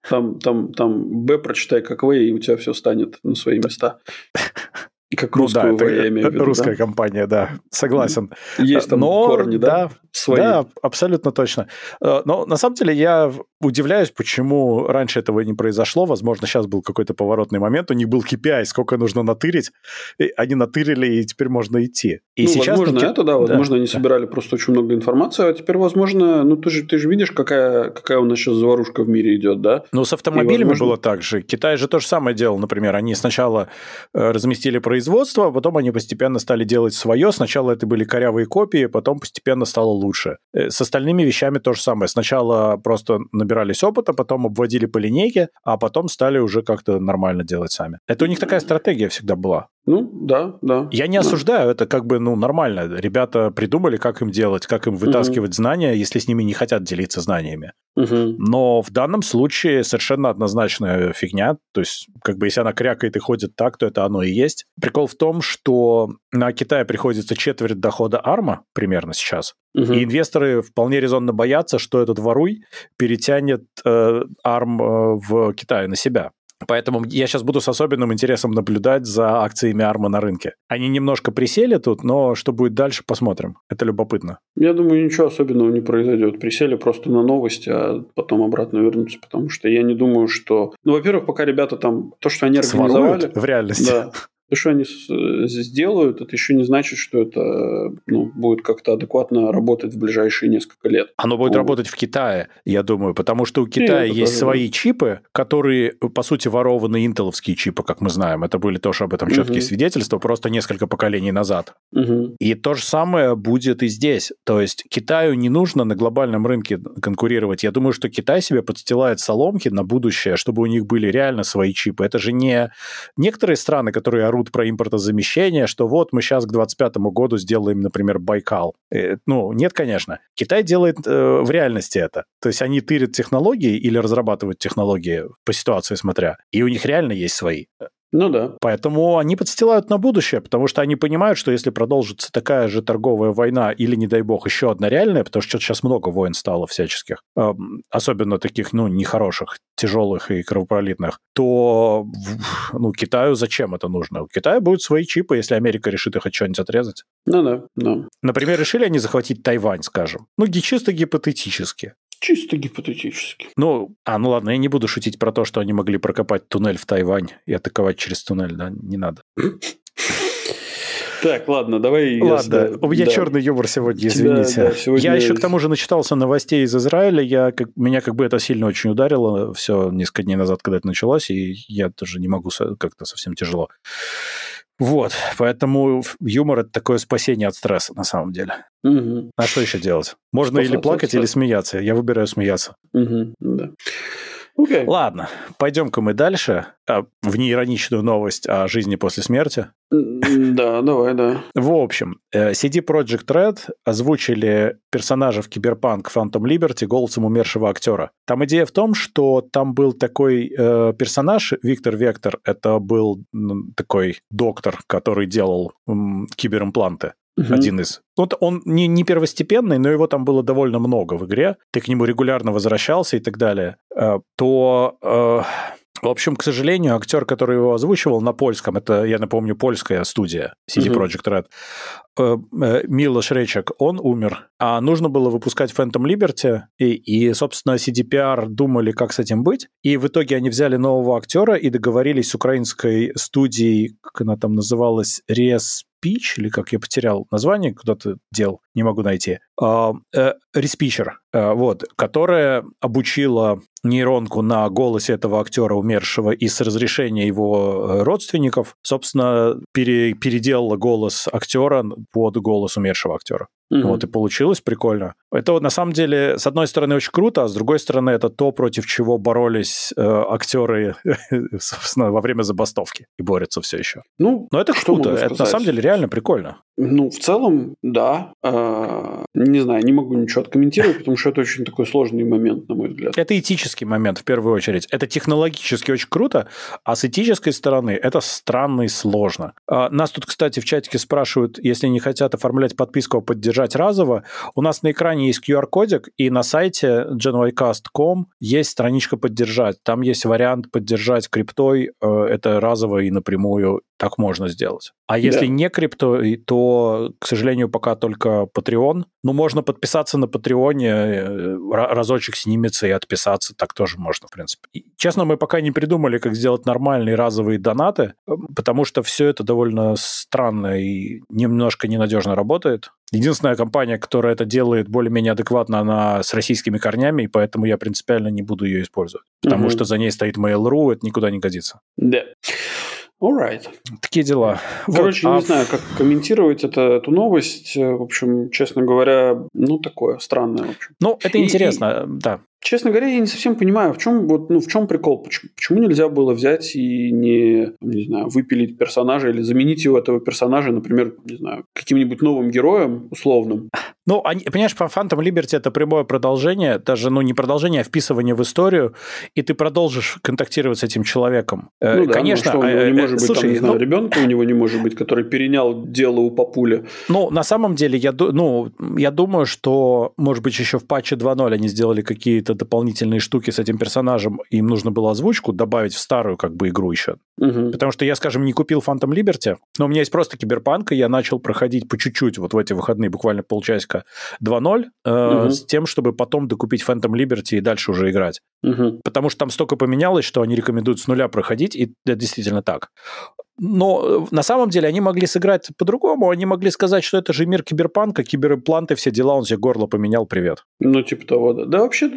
Там, там, там Б прочитай как В, и у тебя все станет на свои места. Как русскую ну, да, это виду. Русская да? компания, да, согласен. Есть там Но, корни, да? Да, свои. да, абсолютно точно. Э, но на самом деле я удивляюсь, почему раньше этого не произошло. Возможно, сейчас был какой-то поворотный момент. У них был KPI, сколько нужно натырить. И они натырили, и теперь можно идти. И ну, сейчас возможно, таки... это, да. Возможно, да, они да. собирали просто очень много информации. А теперь, возможно, ну, ты же, ты же видишь, какая, какая у нас сейчас заварушка в мире идет, да? Ну, с автомобилями возможно... было так же. Китай же то же самое делал, например. Они сначала э, разместили производство, а потом они постепенно стали делать свое. Сначала это были корявые копии, потом постепенно стало лучше. Э, с остальными вещами то же самое. Сначала просто набирались опыта, потом обводили по линейке, а потом стали уже как-то нормально делать сами. Это у них такая стратегия всегда была. Ну, да, да. Я не да. осуждаю, это как бы, ну, нормально. Ребята придумали, как им делать, как им вытаскивать угу. знания, если с ними не хотят делиться знаниями. Угу. Но в данном случае совершенно однозначная фигня. То есть, как бы, если она крякает и ходит так, то это оно и есть. Прикол в том, что на Китай приходится четверть дохода арма примерно сейчас. Угу. И инвесторы вполне резонно боятся, что этот воруй перетянет э, арм э, в Китае на себя. Поэтому я сейчас буду с особенным интересом наблюдать за акциями Арма на рынке. Они немножко присели тут, но что будет дальше, посмотрим. Это любопытно. Я думаю, ничего особенного не произойдет. Присели просто на новости, а потом обратно вернутся, потому что я не думаю, что... Ну, во-первых, пока ребята там... То, что они организовали... Своруют в реальности. Да. То, что они э, сделают, это еще не значит, что это ну, будет как-то адекватно работать в ближайшие несколько лет. Оно будет вот. работать в Китае, я думаю, потому что у Китая И есть свои да. чипы, которые, по сути, ворованы интеловские чипы, как мы знаем. Это были тоже об этом четкие угу. свидетельства, просто несколько поколений назад. Угу. И то же самое будет и здесь. То есть Китаю не нужно на глобальном рынке конкурировать. Я думаю, что Китай себе подстилает соломки на будущее, чтобы у них были реально свои чипы. Это же не некоторые страны, которые орут про импортозамещение, что вот мы сейчас к 2025 году сделаем, например, Байкал. Э, ну, нет, конечно. Китай делает э, в реальности это. То есть они тырят технологии или разрабатывают технологии по ситуации смотря, и у них реально есть свои. Ну да. Поэтому они подстилают на будущее, потому что они понимают, что если продолжится такая же торговая война или, не дай бог, еще одна реальная, потому что сейчас много войн стало всяческих, особенно таких, ну, нехороших, тяжелых и кровопролитных, то, ну, Китаю зачем это нужно? У Китая будут свои чипы, если Америка решит их от чего-нибудь отрезать. Ну да, да. Например, решили они захватить Тайвань, скажем. Ну, чисто гипотетически. Чисто гипотетически. Ну, а, ну ладно, я не буду шутить про то, что они могли прокопать туннель в Тайвань и атаковать через туннель, да, не надо. Так, ладно, давай... Ладно, у меня да. черный юмор сегодня, извините. Тебя, да, сегодня... Я еще к тому же начитался новостей из Израиля, я, как, меня как бы это сильно очень ударило все несколько дней назад, когда это началось, и я тоже не могу, как-то совсем тяжело. Вот, поэтому юмор – это такое спасение от стресса, на самом деле. Угу. А что еще делать? Можно или плакать, или смеяться. Я выбираю смеяться. Угу, да. Okay. Ладно, пойдем-ка мы дальше а, в неироничную новость о жизни после смерти. Да, давай, да. В общем, э, CD Project Red озвучили персонажа в Киберпанк Phantom Liberty голосом умершего актера. Там идея в том, что там был такой э, персонаж, Виктор Вектор, это был ну, такой доктор, который делал м, киберимпланты. Угу. Один из. Вот он не, не первостепенный, но его там было довольно много в игре. Ты к нему регулярно возвращался и так далее. Э, то э, в общем, к сожалению, актер, который его озвучивал на польском, это, я напомню, польская студия CD Projekt Red, э, э, Милош Речек, он умер. А нужно было выпускать Phantom Liberty, и, и, собственно, CDPR думали, как с этим быть. И в итоге они взяли нового актера и договорились с украинской студией, как она там называлась, Res Speech, или как я потерял название, куда-то дел, не могу найти. Uh, Respeecher, uh, вот, которая обучила нейронку на голосе этого актера умершего и с разрешения его родственников, собственно, пере, переделала голос актера под голос умершего актера. Mm-hmm. Вот, и получилось прикольно. Это вот на самом деле, с одной стороны, очень круто, а с другой стороны, это то, против чего боролись э, актеры, собственно, во время забастовки и борются все еще. Ну, Но это круто, это на самом деле реально прикольно. Ну, в целом, да. А, не знаю, не могу ничего откомментировать, потому что это очень такой сложный момент, на мой взгляд. Это этический момент, в первую очередь. Это технологически очень круто, а с этической стороны это странно и сложно. А, нас тут, кстати, в чатике спрашивают, если не хотят оформлять подписку, а поддержать разово. У нас на экране есть QR-кодик, и на сайте genycast.com есть страничка «Поддержать». Там есть вариант поддержать криптой, э, это разово и напрямую так можно сделать. А если да. не крипто, то, к сожалению, пока только Patreon. Ну, можно подписаться на Патреоне, э, разочек снимется и отписаться, так тоже можно, в принципе. И, честно, мы пока не придумали, как сделать нормальные разовые донаты, э, потому что все это довольно странно и немножко ненадежно работает. Единственная компания, которая это делает более-менее адекватно, она с российскими корнями, и поэтому я принципиально не буду ее использовать. Потому угу. что за ней стоит Mail.ru, это никуда не годится. Да. Alright. Такие дела. Короче, вот, не а... знаю, как комментировать это, эту новость. В общем, честно говоря, ну, такое странное. В общем. Ну, это интересно, и, да. Честно говоря, я не совсем понимаю, в чем, вот, ну, в чем прикол. Почему, почему нельзя было взять и не, не знаю, выпилить персонажа или заменить его, этого персонажа, например, не знаю, каким-нибудь новым героем условным? Ну, они, понимаешь, по Phantom Liberty это прямое продолжение, даже, ну, не продолжение, а вписывание в историю, и ты продолжишь контактировать с этим человеком. Э, ну, да, Конечно. Ну, что, у него не э, может быть, слушай, там, не знаю, ну, ребенка у него не может быть, который перенял дело у папули. Ну, на самом деле, я, ну, я думаю, что, может быть, еще в патче 2.0 они сделали какие-то дополнительные штуки с этим персонажем, им нужно было озвучку добавить в старую, как бы, игру еще. Угу. Потому что я, скажем, не купил Phantom Liberty, но у меня есть просто киберпанк, и я начал проходить по чуть-чуть вот в эти выходные, буквально полчасика Ремейка 2.0 э, угу. с тем, чтобы потом докупить Phantom Liberty и дальше уже играть. Угу. Потому что там столько поменялось, что они рекомендуют с нуля проходить, и это действительно так. Но э, на самом деле они могли сыграть по-другому. Они могли сказать, что это же мир киберпанка, киберимпланты, все дела, он себе горло поменял, привет. Ну, типа того, да. Да, вообще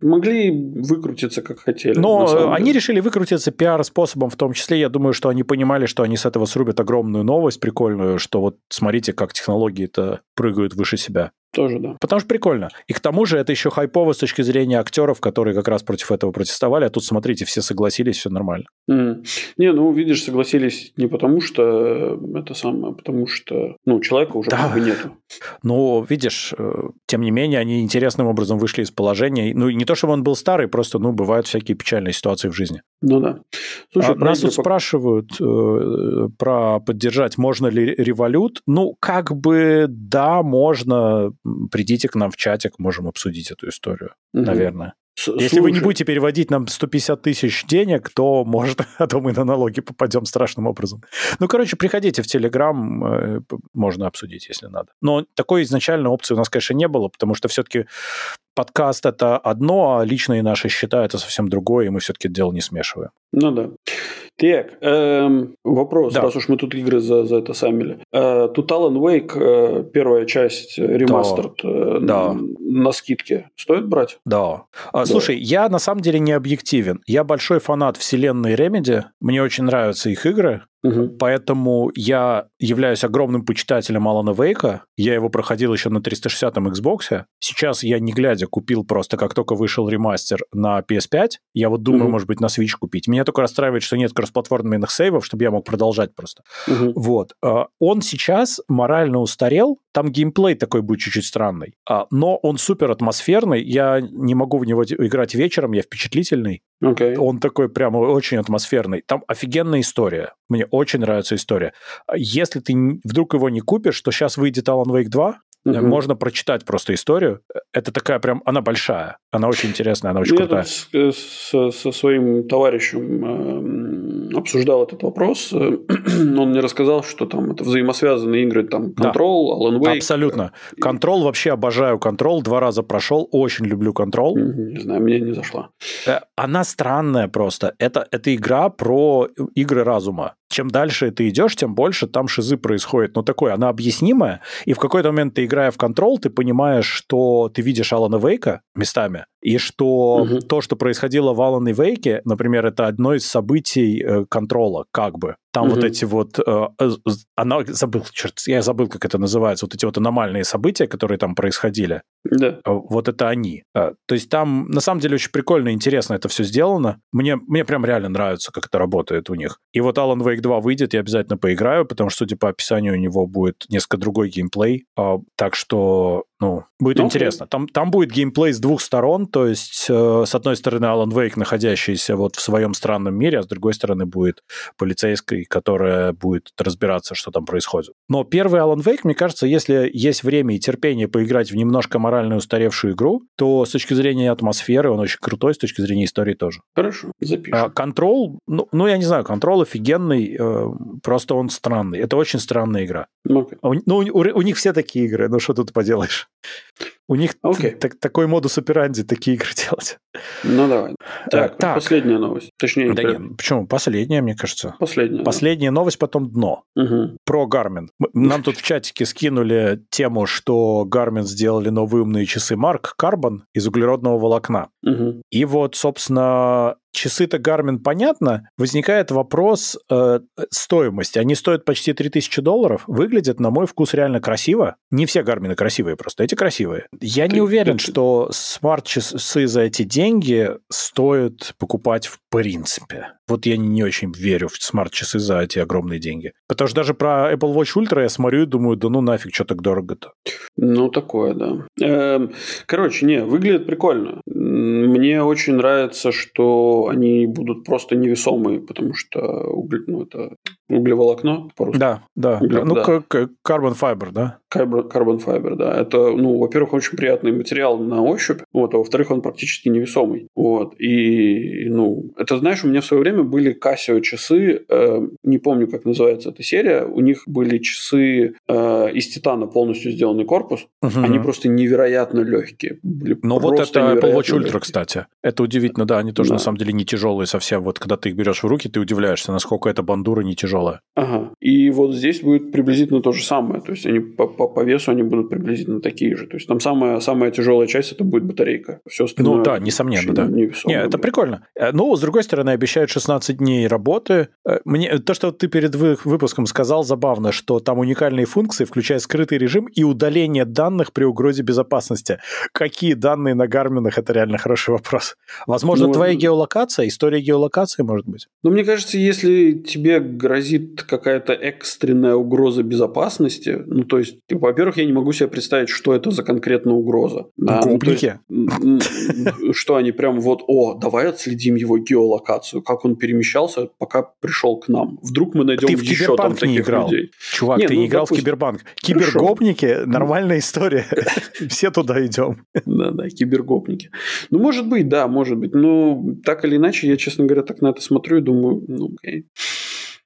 могли выкрутиться как хотели. Но они решили выкрутиться пиар-способом в том числе. Я думаю, что они понимали, что они с этого срубят огромную новость прикольную, что вот смотрите, как технологии-то прыгают выше себя. Тоже, да. Потому что прикольно. И к тому же это еще хайпово с точки зрения актеров, которые как раз против этого протестовали, а тут, смотрите, все согласились, все нормально. Mm. Не, ну, видишь, согласились не потому, что это самое, а потому что, ну, человека уже да. как бы нету. Ну, видишь, э, тем не менее, они интересным образом вышли из положения. Ну, не то, чтобы он был старый, просто, ну, бывают всякие печальные ситуации в жизни. Ну, да. Слушай, а, нас тут пока... спрашивают э, про поддержать, можно ли револют. Ну, как бы, да, можно придите к нам в чатик, можем обсудить эту историю, угу. наверное. Слушай. Если вы не будете переводить нам 150 тысяч денег, то, может, а то мы на налоги попадем страшным образом. Ну, короче, приходите в Телеграм, э, можно обсудить, если надо. Но такой изначальной опции у нас, конечно, не было, потому что все-таки подкаст это одно, а личные наши счета это совсем другое, и мы все-таки дело не смешиваем. Ну да. Так, эм, вопрос, да. раз уж мы тут игры за, за это самили. Э, тут Alan Wake, э, первая часть, ремастер да. Э, да. на скидке. Стоит брать? Да. А, да. Слушай, я на самом деле не объективен. Я большой фанат вселенной Remedy. Мне очень нравятся их игры. Угу. Поэтому я являюсь огромным почитателем Алана Вейка. Я его проходил еще на 360-м Xbox. Сейчас я, не глядя, купил просто, как только вышел ремастер на PS5. Я вот думаю, угу. может быть, на Switch купить. Меня только расстраивает, что нет кроссплатформенных сейвов, чтобы я мог продолжать просто. Угу. Вот. А, он сейчас морально устарел. Там геймплей такой будет чуть-чуть странный. А, но он супер атмосферный. Я не могу в него играть вечером, я впечатлительный. Okay. Он такой прямо очень атмосферный. Там офигенная история. Мне очень нравится история. Если ты вдруг его не купишь, то сейчас выйдет Alan Wake 2, Угу. Можно прочитать просто историю. Это такая прям, она большая, она очень интересная, она очень Я крутая. Я со, со своим товарищем э, обсуждал этот вопрос. Он мне рассказал, что там это взаимосвязанные игры, там Control, да. Alan Wake. Абсолютно. Control вообще обожаю Control, два раза прошел, очень люблю Control. Не знаю, мне не зашла. Э, она странная просто. Это, это игра про игры разума. Чем дальше ты идешь, тем больше там шизы происходит. Но такое, она объяснимая, и в какой-то момент ты, играя в контрол, ты понимаешь, что ты видишь Алана Вейка местами, и что угу. то, что происходило в Алане Вейке, например, это одно из событий э, контрола, как бы. Там угу. вот эти вот... Э, она забыл, черт, я забыл, как это называется, вот эти вот аномальные события, которые там происходили. Да. Э, вот это они. Э, то есть там, на самом деле, очень прикольно и интересно это все сделано. Мне, мне прям реально нравится, как это работает у них. И вот Alan Wake 2 выйдет, я обязательно поиграю, потому что, судя по описанию, у него будет несколько другой геймплей. А, так что ну, будет ну, интересно. Там, там будет геймплей с двух сторон, то есть э, с одной стороны Alan Wake, находящийся вот в своем странном мире, а с другой стороны будет полицейский, которая будет разбираться, что там происходит. Но первый Alan Wake, мне кажется, если есть время и терпение поиграть в немножко морально устаревшую игру, то с точки зрения атмосферы он очень крутой, с точки зрения истории тоже. Хорошо, запишем. Контрол, а, ну, ну, я не знаю, контрол офигенный, э, просто он странный. Это очень странная игра. Okay. Ну, ну, у, у них все такие игры, ну что тут поделаешь? У них okay. так, такой модус операнди такие игры делать. Ну, давай. Так, так. последняя новость. Точнее, да нет, почему? Последняя, мне кажется. Последняя. Последняя да. новость, потом дно. Угу. Про Garmin. Нам тут в чатике скинули тему, что Garmin сделали новые умные часы Mark Carbon из углеродного волокна. Угу. И вот, собственно, часы-то Garmin понятно, возникает вопрос э, стоимости. Они стоят почти 3000 долларов, выглядят, на мой вкус, реально красиво. Не все Garmin красивые просто, эти красивые. Я ты, не уверен, ты, что смарт-часы за эти деньги стоит покупать в принципе. Вот я не очень верю в смарт-часы за эти огромные деньги. Потому что даже про Apple Watch Ultra я смотрю и думаю, да ну нафиг, что так дорого-то. Ну, такое, да. Эм, короче, не, выглядит прикольно. Мне очень нравится, что они будут просто невесомые, потому что угле, ну, это углеволокно по-русски. Да, да. Угле, ну, да. как carbon fiber, да? Carbon fiber, да. Это, ну, во-первых, очень приятный материал на ощупь, вот, а во-вторых, он практически невесомый. Вот. И, ну, это, знаешь, у меня в свое время были Casio часы, э, не помню, как называется эта серия, у них были часы э, из титана полностью сделанный корпус, угу. они просто невероятно легкие. Ну, вот это Apple Watch Ultra, кстати. Это удивительно, да, они тоже да. на самом деле не тяжелые совсем. Вот когда ты их берешь в руки, ты удивляешься, насколько эта бандура не тяжелая. Ага. И вот здесь будет приблизительно то же самое. То есть они по, по, по весу они будут приблизительно такие же. То есть там самая, самая тяжелая часть это будет батарейка. Все остальное. Ну да, несомненно, да. Не, это прикольно. Э, ну, с другой стороны, обещают 16 дней работы. Э, мне то, что ты перед выпуском сказал, забавно, что там уникальные функции, включая скрытый режим и удаление данных при угрозе безопасности. Какие данные на гарминах? Это реально хороший вопрос. Возможно, ну, твоя геолокация, история геолокации, может быть? Ну, мне кажется, если тебе грозит какая-то экстренная угроза безопасности, ну, то есть, во-первых, я не могу себе представить, что это за конкретная угроза. Гопники? Ну, есть, что они прям вот, о, давай отследим его геолокацию, как он перемещался, пока пришел к нам. Вдруг мы найдем еще там таких людей. Чувак, ты ну, не играл в Кибербанк. Кибергопники – нормальная история. Все туда идем. Да-да, кибергопники. Ну, может быть, да, может быть. Но так или иначе, я, честно говоря, так на это смотрю и думаю, ну, окей.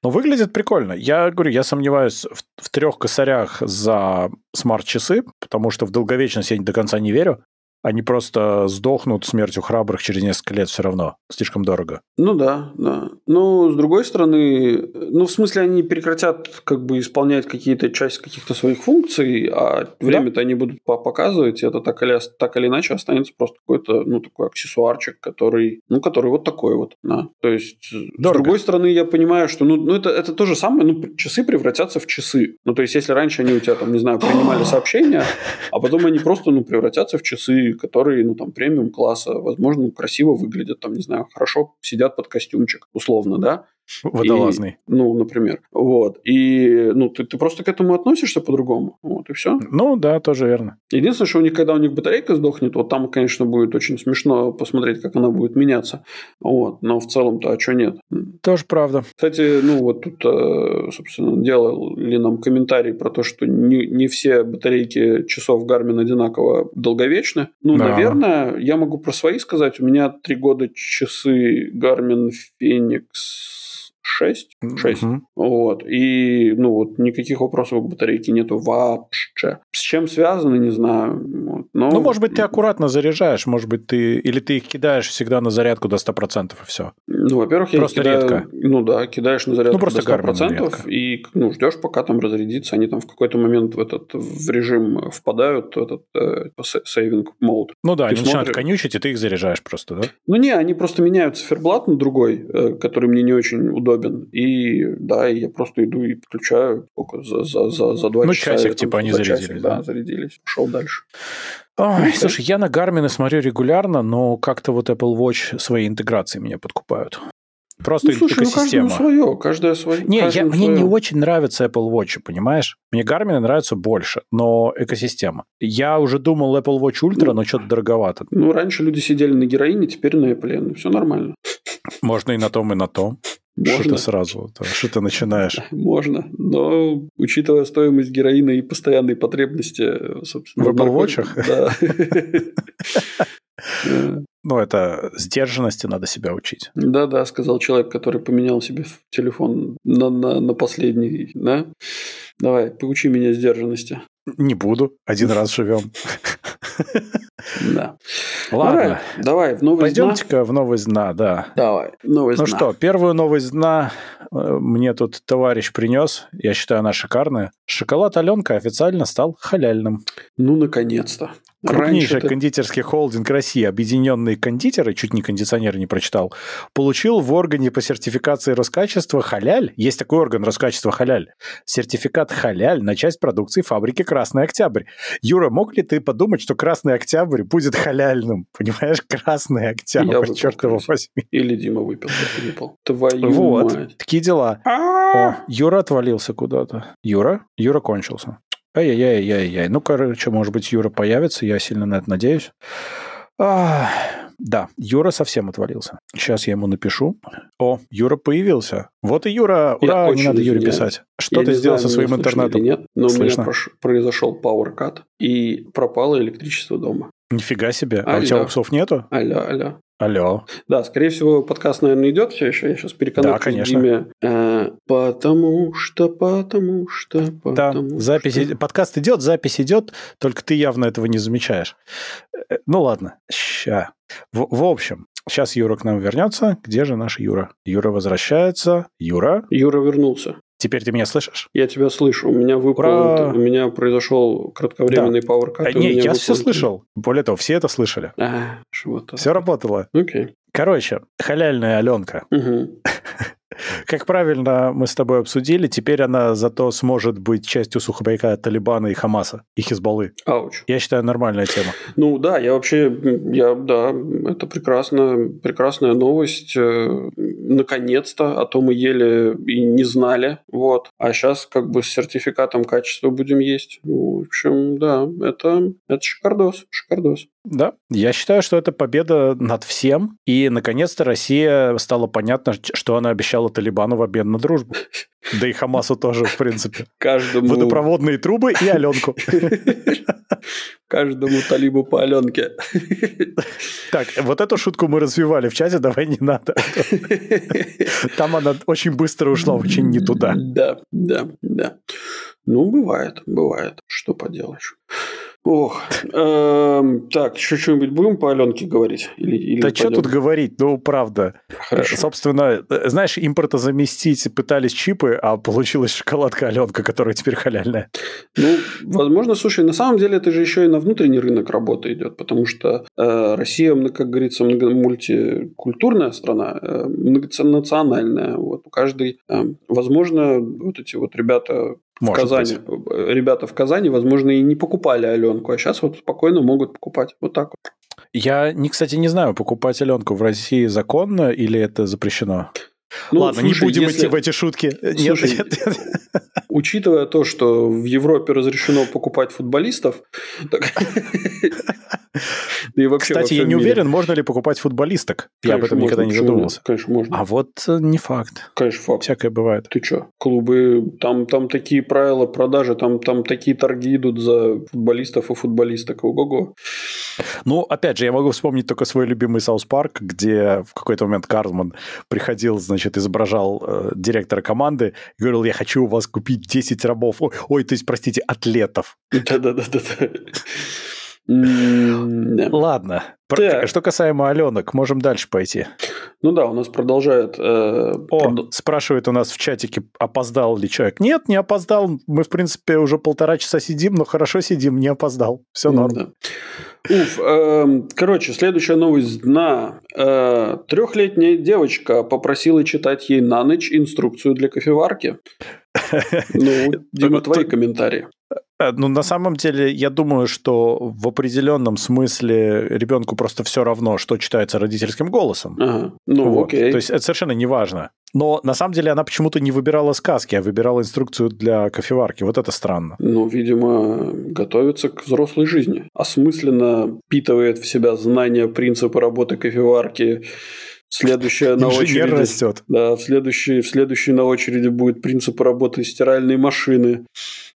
Но выглядит прикольно. Я говорю, я сомневаюсь в, в трех косарях за смарт-часы, потому что в долговечность я до конца не верю они просто сдохнут смертью храбрых через несколько лет все равно. Слишком дорого. Ну да, да. Но с другой стороны, ну в смысле они прекратят как бы исполнять какие-то часть каких-то своих функций, а время-то да. они будут показывать, и это так или, так или иначе останется просто какой-то, ну такой аксессуарчик, который, ну который вот такой вот. Да. То есть дорого. с другой стороны я понимаю, что ну, ну это, это то же самое, ну часы превратятся в часы. Ну то есть если раньше они у тебя там, не знаю, принимали сообщения, а потом они просто ну превратятся в часы, которые, ну, там, премиум класса, возможно, красиво выглядят, там, не знаю, хорошо сидят под костюмчик, условно, да, Водолазный. И, ну, например. Вот. И ну, ты, ты просто к этому относишься по-другому. Вот, и все. Ну, да, тоже верно. Единственное, что у них, когда у них батарейка сдохнет, вот там, конечно, будет очень смешно посмотреть, как она будет меняться. Вот. Но в целом-то, а что нет? Тоже правда. Кстати, ну, вот тут, э, собственно, делали нам комментарий про то, что не, не все батарейки часов Garmin одинаково долговечны. Ну, да. наверное, я могу про свои сказать. У меня три года часы Garmin Phoenix 6. 6. Угу. Вот. И, ну, вот никаких вопросов к батарейке нету вообще. С чем связано, не знаю. Вот. Но... Ну, может быть, ты аккуратно заряжаешь, может быть, ты... Или ты их кидаешь всегда на зарядку до 100% и все. Ну, во-первых, я просто кидаю... редко. Ну да, кидаешь на зарядку ну, просто до 100% и ну, ждешь, пока там разрядится. Они там в какой-то момент в этот в режим впадают, в этот э, сейвинг мод. Ну да, ты они смотришь... начинают конючить, и ты их заряжаешь просто, да? Ну не, они просто меняют циферблат на другой, э, который мне не очень удобен. И да, я просто иду и подключаю сколько, за, за, за, за два ну, часа. Ну, часик, типа, они зарядились. Часик, да, зарядились. Пошел дальше. Ой, слушай, я на Гармины смотрю регулярно, но как-то вот Apple Watch своей интеграцией меня подкупают. Просто ну, слушай, экосистема. Ну, свое, каждое свое. Не, я, свое. мне не очень нравится Apple Watch, понимаешь? Мне Garmin нравится больше, но экосистема. Я уже думал Apple Watch Ultra, ну, но что-то дороговато. Ну, раньше люди сидели на героине, теперь на Apple. Ну, все нормально. Можно и на том, и на том. Можно. Что ты сразу, что ты начинаешь? Можно, но учитывая стоимость героина и постоянные потребности, собственно... В Apple Watch? Да. Ну, это сдержанности надо себя учить. Да-да, сказал человек, который поменял себе телефон на, на, на последний, да? Давай, поучи меня сдержанности. Не буду, один раз живем. Да. Ладно. Давай, в новость Пойдемте-ка в новость дна, да. Давай, новость Ну что, первую новость дна э, мне тут товарищ принес. Я считаю, она шикарная. Шоколад Аленка официально стал халяльным. Ну, наконец-то. Крупнейший Раньше кондитерский холдинг России, Объединенные кондитеры, чуть не кондиционер не прочитал, получил в органе по сертификации Роскачества халяль, есть такой орган Роскачества халяль, сертификат халяль на часть продукции фабрики Красный Октябрь. Юра, мог ли ты подумать, что Красный Октябрь будет халяльным? Понимаешь, Красный Октябрь, Я черт его возьми. Или Дима выпил, выпил. Твою вот, мать. такие дела. О, Юра отвалился куда-то. Юра? Юра кончился. Ай-яй-яй-яй-яй. Ну, короче, может быть, Юра появится, я сильно на это надеюсь. А, да, Юра совсем отвалился. Сейчас я ему напишу. О, Юра появился. Вот и Юра. Ура, я не надо Юре писать. Что я ты сделал знаю, со своим интернетом? нет, но Слышно? у меня произошел power cut и пропало электричество дома. Нифига себе. Алло. А у тебя упсов нету? Алло, алло. Алло. Да, скорее всего, подкаст, наверное, идет все еще. Я сейчас переконаю да, конечно. Диме. Э, потому что, потому что, потому Да, запись, что... подкаст идет, запись идет, только ты явно этого не замечаешь. Э, ну ладно, ща. В, в общем, сейчас Юра к нам вернется. Где же наш Юра? Юра возвращается. Юра? Юра вернулся. Теперь ты меня слышишь? Я тебя слышу. У меня выпал, у меня произошел кратковременный да. PowerCut. А, не, я все слышал. Более того, все это слышали. А, все работало. Окей. Короче, халяльная Аленка. Угу. Как правильно мы с тобой обсудили, теперь она зато сможет быть частью сухопайка Талибана и Хамаса, и Хизбаллы. Ауч. Я считаю, нормальная тема. Ну да, я вообще, я, да, это прекрасно, прекрасная новость. Э, наконец-то, а то мы ели и не знали, вот. А сейчас как бы с сертификатом качества будем есть. В общем, да, это, это шикардос, шикардос. Да, я считаю, что это победа над всем, и наконец-то Россия стала понятно, что она обещала Талибану в обмен на дружбу. Да и Хамасу тоже, в принципе. Каждому... Водопроводные трубы и Аленку. Каждому талибу по Аленке. Так, вот эту шутку мы развивали в чате, давай не надо. Там она очень быстро ушла, очень не туда. Да, да, да. Ну, бывает, бывает. Что поделаешь. Ох, эм, так, еще что-нибудь будем по Аленке говорить? Или, или да что тут говорить, ну, правда. Хорошо. Собственно, э, знаешь, импорта заместить пытались чипы, а получилась шоколадка Аленка, которая теперь халяльная. Ну, возможно, слушай, на самом деле это же еще и на внутренний рынок работа идет, потому что э, Россия, как говорится, мультикультурная страна, э, многонациональная. Вот, каждый, э, возможно, вот эти вот ребята может в Казани. Быть. Ребята в Казани, возможно, и не покупали Аленку, а сейчас вот спокойно могут покупать. Вот так вот. Я, не, кстати, не знаю, покупать Аленку в России законно или это запрещено? Ну, Ладно, слушай, не будем если... идти в эти шутки. Слушай, нет, нет, нет. Учитывая то, что в Европе разрешено покупать футболистов, так... и вообще Кстати, я не мире. уверен, можно ли покупать футболисток. Конечно, я об этом можно, никогда не задумывался. Конечно, можно. А вот э, не факт. Конечно, факт. Всякое бывает. Ты что? Клубы, там, там такие правила продажи, там, там такие торги идут за футболистов и футболисток. Ого-го. Ну, опять же, я могу вспомнить только свой любимый South Park, где в какой-то момент Картман приходил, значит, изображал э, директора команды говорил, я хочу у вас купить 10 рабов. Ой, ой то есть, простите, атлетов. Да-да-да. Ладно. Так. Что касаемо Аленок, можем дальше пойти. Ну да, у нас продолжает... Э, О, прод... спрашивает у нас в чатике, опоздал ли человек. Нет, не опоздал. Мы, в принципе, уже полтора часа сидим, но хорошо сидим, не опоздал. Все норм. Да. Уф, э, короче, следующая новость дна. Э, трехлетняя девочка попросила читать ей на ночь инструкцию для кофеварки. Ну, Дима, твои комментарии. Э, ну, на самом деле, я думаю, что в определенном смысле ребенку просто все равно, что читается родительским голосом. Ага. Ну, вот. окей. То есть это совершенно не важно. Но на самом деле она почему-то не выбирала сказки, а выбирала инструкцию для кофеварки. Вот это странно. Ну, видимо, готовится к взрослой жизни. Осмысленно впитывает в себя знания принципа работы кофеварки, Следующая на очереди. растет. Да, в следующей, в следующей на очереди будет принцип работы стиральной машины.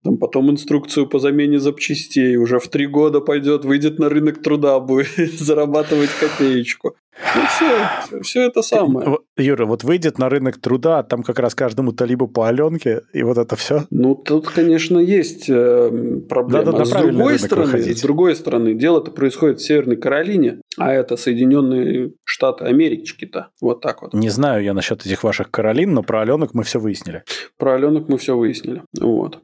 Там потом инструкцию по замене запчастей. Уже в три года пойдет, выйдет на рынок труда, будет зарабатывать копеечку. Ну, все, все это самое. Юра, вот выйдет на рынок труда, там как раз каждому талибу по Аленке, и вот это все. Ну, тут, конечно, есть э, проблема. Надо с другой стороны, выходить. с другой стороны, дело-то происходит в Северной Каролине, а это Соединенные Штаты Америки-то. Вот так вот. Не знаю я насчет этих ваших Каролин, но про Аленок мы все выяснили. Про Аленок мы все выяснили. Вот.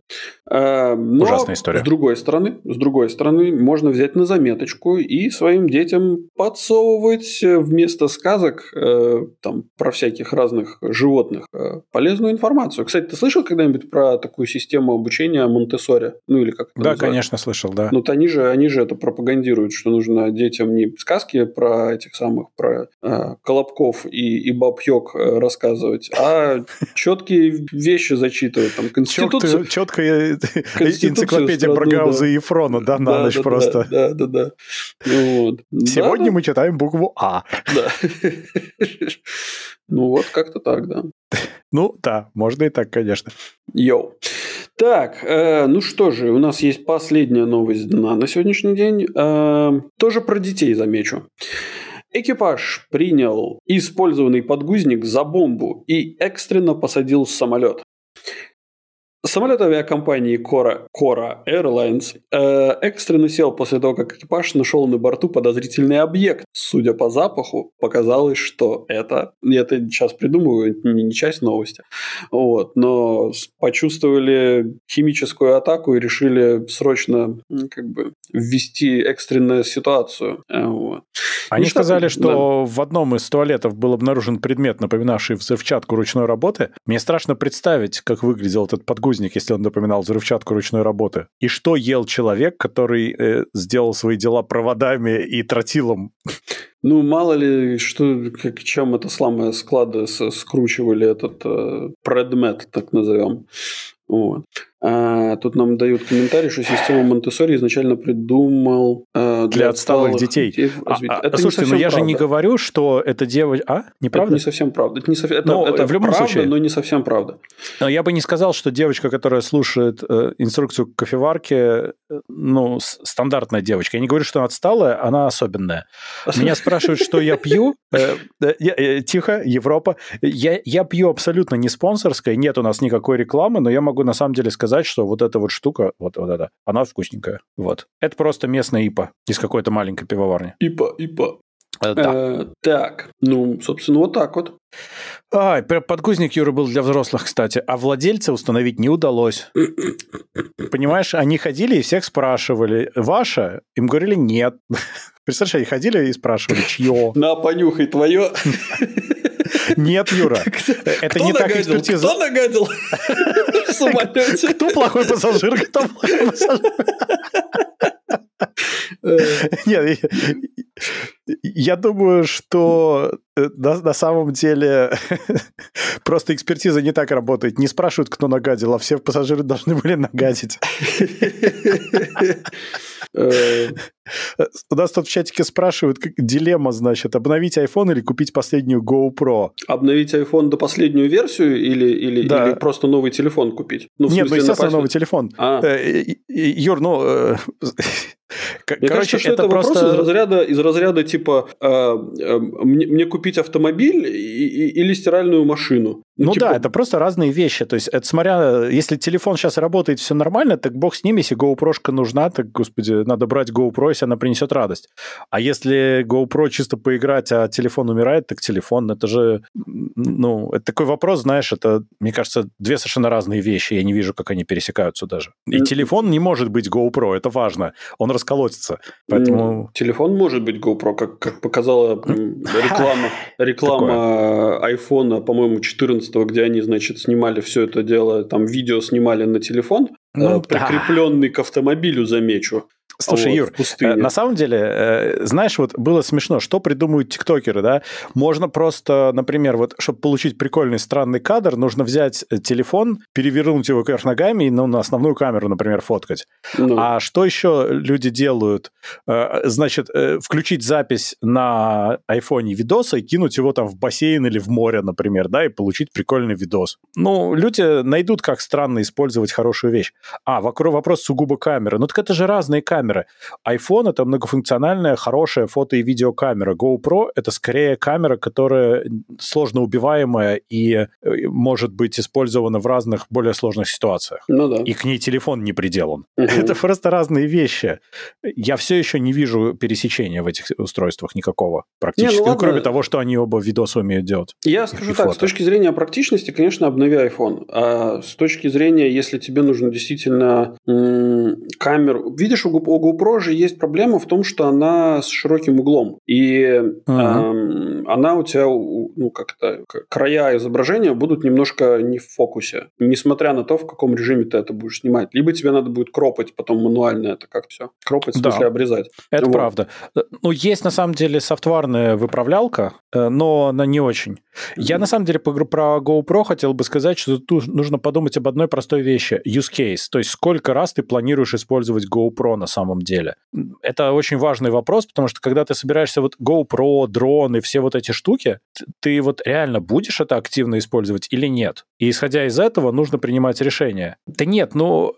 Э, но Ужасная история. С другой стороны, с другой стороны, можно взять на заметочку и своим детям подсовывать вместо сказок э, там про всяких разных животных э, полезную информацию. Кстати, ты слышал когда-нибудь про такую систему обучения Монтессори? Ну или как это Да, называется? конечно, слышал, да. Ну, они же, они же это пропагандируют, что нужно детям не сказки про этих самых, про э, колобков и, и баб Йог э, рассказывать, а четкие вещи зачитывать. Там, конституцию... Четкая энциклопедия про Гауза и Ефрона, да, на ночь просто. Да, да, да. Сегодня мы читаем букву А. Да. Ну вот, как-то так, да. Ну да, можно и так, конечно. Йоу. Так, э, ну что же, у нас есть последняя новость дна на сегодняшний день. Э, тоже про детей замечу. Экипаж принял использованный подгузник за бомбу и экстренно посадил самолет. Самолет авиакомпании Cora, Cora Airlines э, экстренно сел после того, как экипаж нашел на борту подозрительный объект. Судя по запаху, показалось, что это... Я это сейчас придумываю, не, не часть новости. Вот, но почувствовали химическую атаку и решили срочно как бы ввести экстренную ситуацию. Э, вот. Они сказали, что да. в одном из туалетов был обнаружен предмет, напоминавший взрывчатку ручной работы. Мне страшно представить, как выглядел этот подгузник подгузник, если он напоминал взрывчатку ручной работы? И что ел человек, который э, сделал свои дела проводами и тротилом? Ну, мало ли, что, как, чем это самое склады скручивали этот э, предмет, так назовем. Вот. А, тут нам дают комментарий, что систему Монтессори изначально придумал э, для, для отсталых, детей. детей а, а, это слушайте, но я правда. же не говорю, что это девочка... А? Неправда? Это не совсем правда. Это, не сов... это, но, это в любом правда, случае, но не совсем правда. Но я бы не сказал, что девочка, которая слушает э, инструкцию к кофеварке, э, ну, стандартная девочка. Я не говорю, что она отсталая, она особенная. Меня спрашивают, что я пью. Э, э, тихо, Европа. Я, я пью абсолютно не спонсорское, нет у нас никакой рекламы, но я могу на самом деле сказать, сказать, что вот эта вот штука, вот, вот эта, она вкусненькая. Вот. Это просто местная ИПа из какой-то маленькой пивоварни. ИПа, ИПа. Э, да. Э, так, ну, собственно, вот так вот. А, подгузник Юры был для взрослых, кстати, а владельца установить не удалось. Понимаешь, они ходили и всех спрашивали, ваша? Им говорили нет. Представляешь, они ходили и спрашивали, чье? На, понюхай, твое. Нет, Юра, это не так экспертиза. Кто нагадил в самолете? Кто плохой пассажир, кто плохой пассажир? Нет, я думаю, что э, на, на самом деле просто экспертиза не так работает. Не спрашивают, кто нагадил, а все пассажиры должны были нагадить. Э, у нас тут в чатике спрашивают, как, дилемма, значит, обновить iPhone или купить последнюю GoPro? Обновить iPhone до последнюю версию или, или, да. или просто новый телефон купить? Ну, Нет, ну, естественно, новый телефон. А. Э, Юр, ну, Мне Короче, кажется, что это, это просто... вопрос из разряда, из разряда типа э, э, мне, мне купить автомобиль и, и, или стиральную машину. Ну, ну типа... да, это просто разные вещи. То есть, это смотря, если телефон сейчас работает, все нормально, так бог с ним, если GoPro нужна, так, господи, надо брать GoPro, если она принесет радость. А если GoPro чисто поиграть, а телефон умирает, так телефон, это же, ну, это такой вопрос, знаешь, это, мне кажется, две совершенно разные вещи, я не вижу, как они пересекаются даже. И mm-hmm. телефон не может быть GoPro, это важно, он расколотится, поэтому... Телефон может быть GoPro, как, как показала реклама, реклама iPhone, по-моему, 14 11 где они, значит, снимали все это дело, там видео снимали на телефон, ну, э, прикрепленный да. к автомобилю, замечу. Слушай, вот, Юр, э, на самом деле, э, знаешь, вот было смешно, что придумывают тиктокеры, да? Можно просто, например, вот, чтобы получить прикольный странный кадр, нужно взять э, телефон, перевернуть его кверх ногами и ну, на основную камеру, например, фоткать. Ну. А что еще люди делают? Значит, включить запись на айфоне видоса и кинуть его там в бассейн или в море, например, да, и получить прикольный видос. Ну, люди найдут, как странно использовать хорошую вещь. А, вокруг вопрос сугубо камеры. Ну, так это же разные камеры камеры. iPhone — это многофункциональная, хорошая фото- и видеокамера. GoPro — это скорее камера, которая сложно убиваемая и э, может быть использована в разных более сложных ситуациях. Ну да. И к ней телефон не приделан. Угу. Это просто разные вещи. Я все еще не вижу пересечения в этих устройствах никакого практически. Не, ну, ну, кроме того, что они оба видосы умеют делать. Я скажу так, фото. с точки зрения практичности, конечно, обнови iPhone. А с точки зрения, если тебе нужно действительно камеру... Видишь, у у GoPro же есть проблема в том, что она с широким углом. И uh-huh. эм, она у тебя, ну, как-то, края изображения будут немножко не в фокусе. Несмотря на то, в каком режиме ты это будешь снимать. Либо тебе надо будет кропать потом мануально это как все. Кропать, в смысле да. обрезать. Это вот. правда. Ну, есть на самом деле софтварная выправлялка, э, но она не очень. Я на самом деле про GoPro хотел бы сказать, что тут нужно подумать об одной простой вещи. Use case. То есть сколько раз ты планируешь использовать GoPro на самом деле? Это очень важный вопрос, потому что когда ты собираешься вот GoPro, дрон и все вот эти штуки, ты вот реально будешь это активно использовать или нет? И исходя из этого нужно принимать решение. Да нет, ну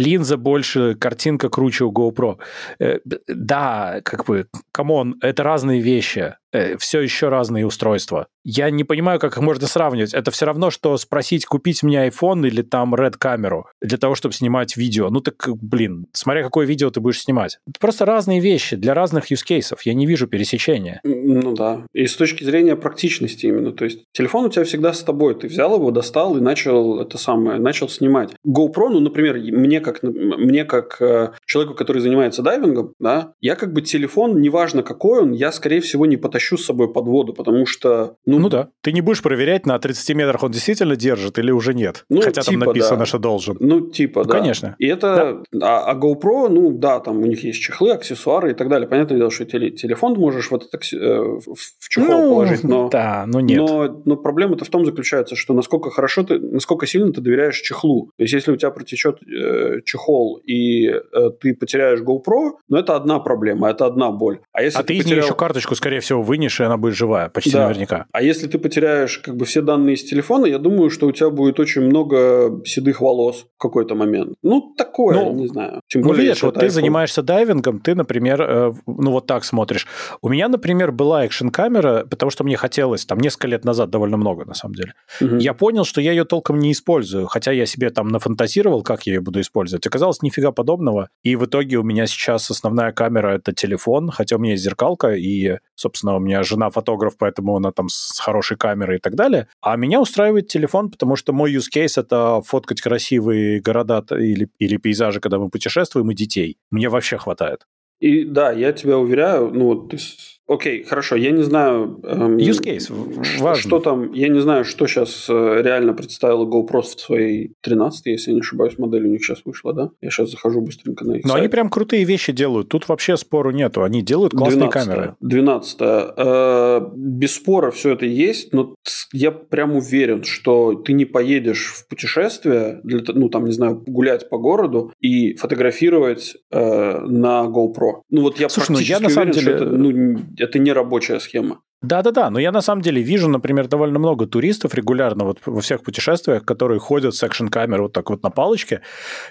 линза больше, картинка круче у GoPro. Э, да, как бы, come on, это разные вещи. Э, все еще разные устройства. Я не понимаю, как их можно сравнивать. Это все равно, что спросить, купить мне iPhone или там Red камеру для того, чтобы снимать видео. Ну так, блин, смотря какое видео ты будешь снимать. Это просто разные вещи для разных use cases. Я не вижу пересечения. Ну да. И с точки зрения практичности именно. То есть телефон у тебя всегда с тобой. Ты взял его, достал и начал это самое, начал снимать. GoPro, ну, например, мне как, мне как э, человеку, который занимается дайвингом, да, я как бы телефон, неважно какой он, я, скорее всего, не потащу тащу с собой под воду, потому что... Ну, ну да. Ты не будешь проверять, на 30 метрах он действительно держит или уже нет. Ну, Хотя типа, там написано, да. что должен. Ну, типа, ну, да. Конечно. И это... Да. А, а GoPro, ну, да, там у них есть чехлы, аксессуары и так далее. Понятное дело, что телефон можешь вот это, э, в чехол ну, положить, но... Да, но нет. Но, но проблема-то в том заключается, что насколько хорошо ты, насколько сильно ты доверяешь чехлу. То есть, если у тебя протечет э, чехол и э, ты потеряешь GoPro, ну, это одна проблема, это одна боль. А, если а ты, ты потерял... из нее еще карточку, скорее всего, вынешь, и она будет живая, почти да. наверняка. А если ты потеряешь как бы все данные из телефона, я думаю, что у тебя будет очень много седых волос в какой-то момент. Ну, такое, ну, не знаю. Тем ну, более, ну, видишь, вот ты iPhone. занимаешься дайвингом, ты, например, э, ну, вот так смотришь. У меня, например, была экшн-камера, потому что мне хотелось, там, несколько лет назад, довольно много, на самом деле. Угу. Я понял, что я ее толком не использую, хотя я себе там нафантазировал, как я ее буду использовать. Оказалось, нифига подобного. И в итоге у меня сейчас основная камера – это телефон, хотя у меня есть зеркалка, и, собственно, у меня жена фотограф, поэтому она там с хорошей камерой и так далее. А меня устраивает телефон, потому что мой use case — это фоткать красивые города или, или пейзажи, когда мы путешествуем, и детей. Мне вообще хватает. И да, я тебя уверяю, ну вот Окей, хорошо. Я не знаю... Эм, Use case. Что, что там... Я не знаю, что сейчас э, реально представила GoPro в своей 13 если я не ошибаюсь, модель у них сейчас вышла, да? Я сейчас захожу быстренько на их Но сайт. они прям крутые вещи делают. Тут вообще спору нету. Они делают классные 12 камеры. 12 э, Без спора все это есть, но я прям уверен, что ты не поедешь в путешествие, для, ну, там, не знаю, гулять по городу и фотографировать э, на GoPro. Ну, вот я Слушай, практически ну, я, на уверен, самом деле... что это, ну, это не рабочая схема. Да-да-да, но я на самом деле вижу, например, довольно много туристов регулярно вот во всех путешествиях, которые ходят с экшн-камерой вот так вот на палочке,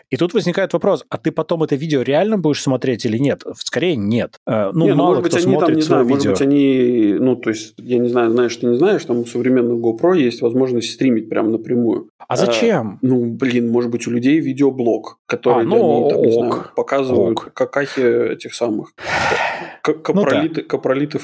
и тут возникает вопрос, а ты потом это видео реально будешь смотреть или нет? Скорее нет. Э, ну, не, ну, мало может быть, кто они смотрит там, не знаю, видео. может быть, они, ну, то есть, я не знаю, знаешь, ты не знаешь, там у современных GoPro есть возможность стримить прямо напрямую. А зачем? А, ну, блин, может быть, у людей видеоблог, который, а, ну, они, там, не знаю, показывают ок. какахи этих самых капролиты, ну, да. капролиты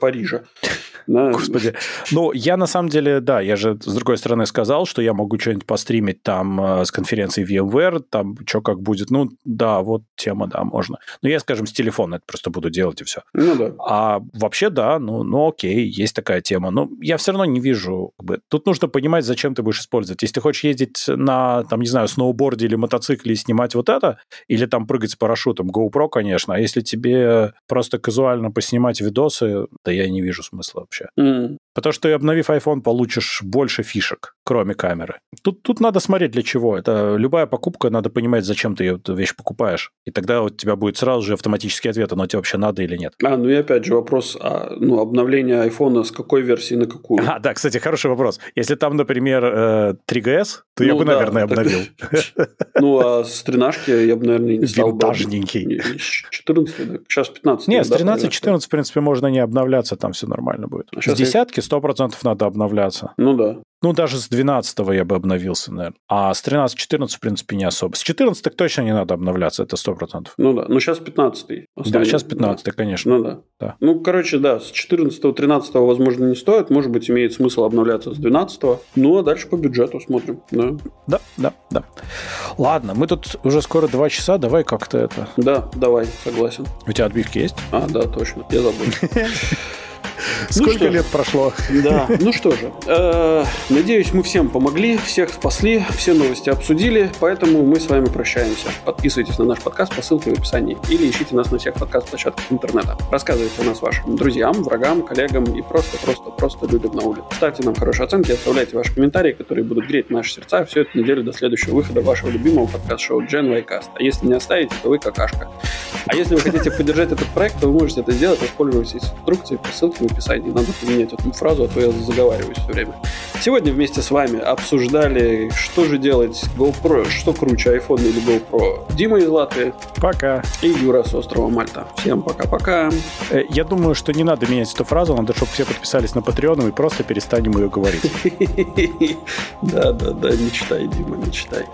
Парижа. Да. Господи. Ну, я на самом деле, да, я же с другой стороны сказал, что я могу что-нибудь постримить там э, с конференции VMware, там что как будет. Ну, да, вот тема, да, можно. Но я, скажем, с телефона это просто буду делать и все. Ну, да. А вообще, да, ну, ну окей, есть такая тема. Но я все равно не вижу. Как бы, тут нужно понимать, зачем ты будешь использовать. Если ты хочешь ездить на, там, не знаю, сноуборде или мотоцикле и снимать вот это, или там прыгать с парашютом, GoPro, конечно. А если тебе просто казуально поснимать видосы, да я не вижу смысла вообще. Mm. Потому что, обновив iPhone, получишь больше фишек, кроме камеры. Тут, тут надо смотреть для чего. Это любая покупка, надо понимать, зачем ты эту вещь покупаешь. И тогда у тебя будет сразу же автоматический ответ, оно тебе вообще надо или нет. А, ну и опять же вопрос, а, ну, обновление iPhone с какой версии на какую? А, да, кстати, хороший вопрос. Если там, например, 3GS, то ну, я бы, да, наверное, обновил. Ну, а с 13 я бы, наверное, не стал Винтажненький. 14, да. Сейчас 15. Нет, с 13-14, в принципе, можно не обновляться, там все нормально будет. С десятки 100% надо обновляться. Ну да. Ну, даже с 12 я бы обновился, наверное. А с 13-14, в принципе, не особо. С 14 так точно не надо обновляться, это 100%. Ну да, ну сейчас 15 Да, сейчас 15 да. конечно. Ну да. да. Ну, короче, да, с 14-13, возможно, не стоит. Может быть, имеет смысл обновляться с 12 Ну, а дальше по бюджету смотрим. Да, да, да. да. Ладно, мы тут уже скоро 2 часа, давай как-то это... Да, давай, согласен. У тебя отбивки есть? А, да, точно, я забыл. Сколько ну лет прошло? Да, ну что же. Э, надеюсь, мы всем помогли, всех спасли, все новости обсудили, поэтому мы с вами прощаемся. Подписывайтесь на наш подкаст по ссылке в описании или ищите нас на всех подкаст-площадках интернета. Рассказывайте о нас вашим друзьям, врагам, коллегам и просто-просто-просто людям на улице. Ставьте нам хорошие оценки, оставляйте ваши комментарии, которые будут греть наши сердца всю эту неделю до следующего выхода вашего любимого подкаст-шоу Gen Ycast. А если не оставите, то вы какашка. А если вы хотите поддержать этот проект, то вы можете это сделать, воспользовавшись инструкцией по ссылке в описании. Надо поменять эту фразу, а то я заговариваюсь все время. Сегодня вместе с вами обсуждали, что же делать GoPro, что круче, iPhone или GoPro. Дима из Латвии. Пока. И Юра с острова Мальта. Всем пока-пока. Э, я думаю, что не надо менять эту фразу, надо, чтобы все подписались на Patreon и просто перестанем ее говорить. Да-да-да, не читай, Дима, не читай.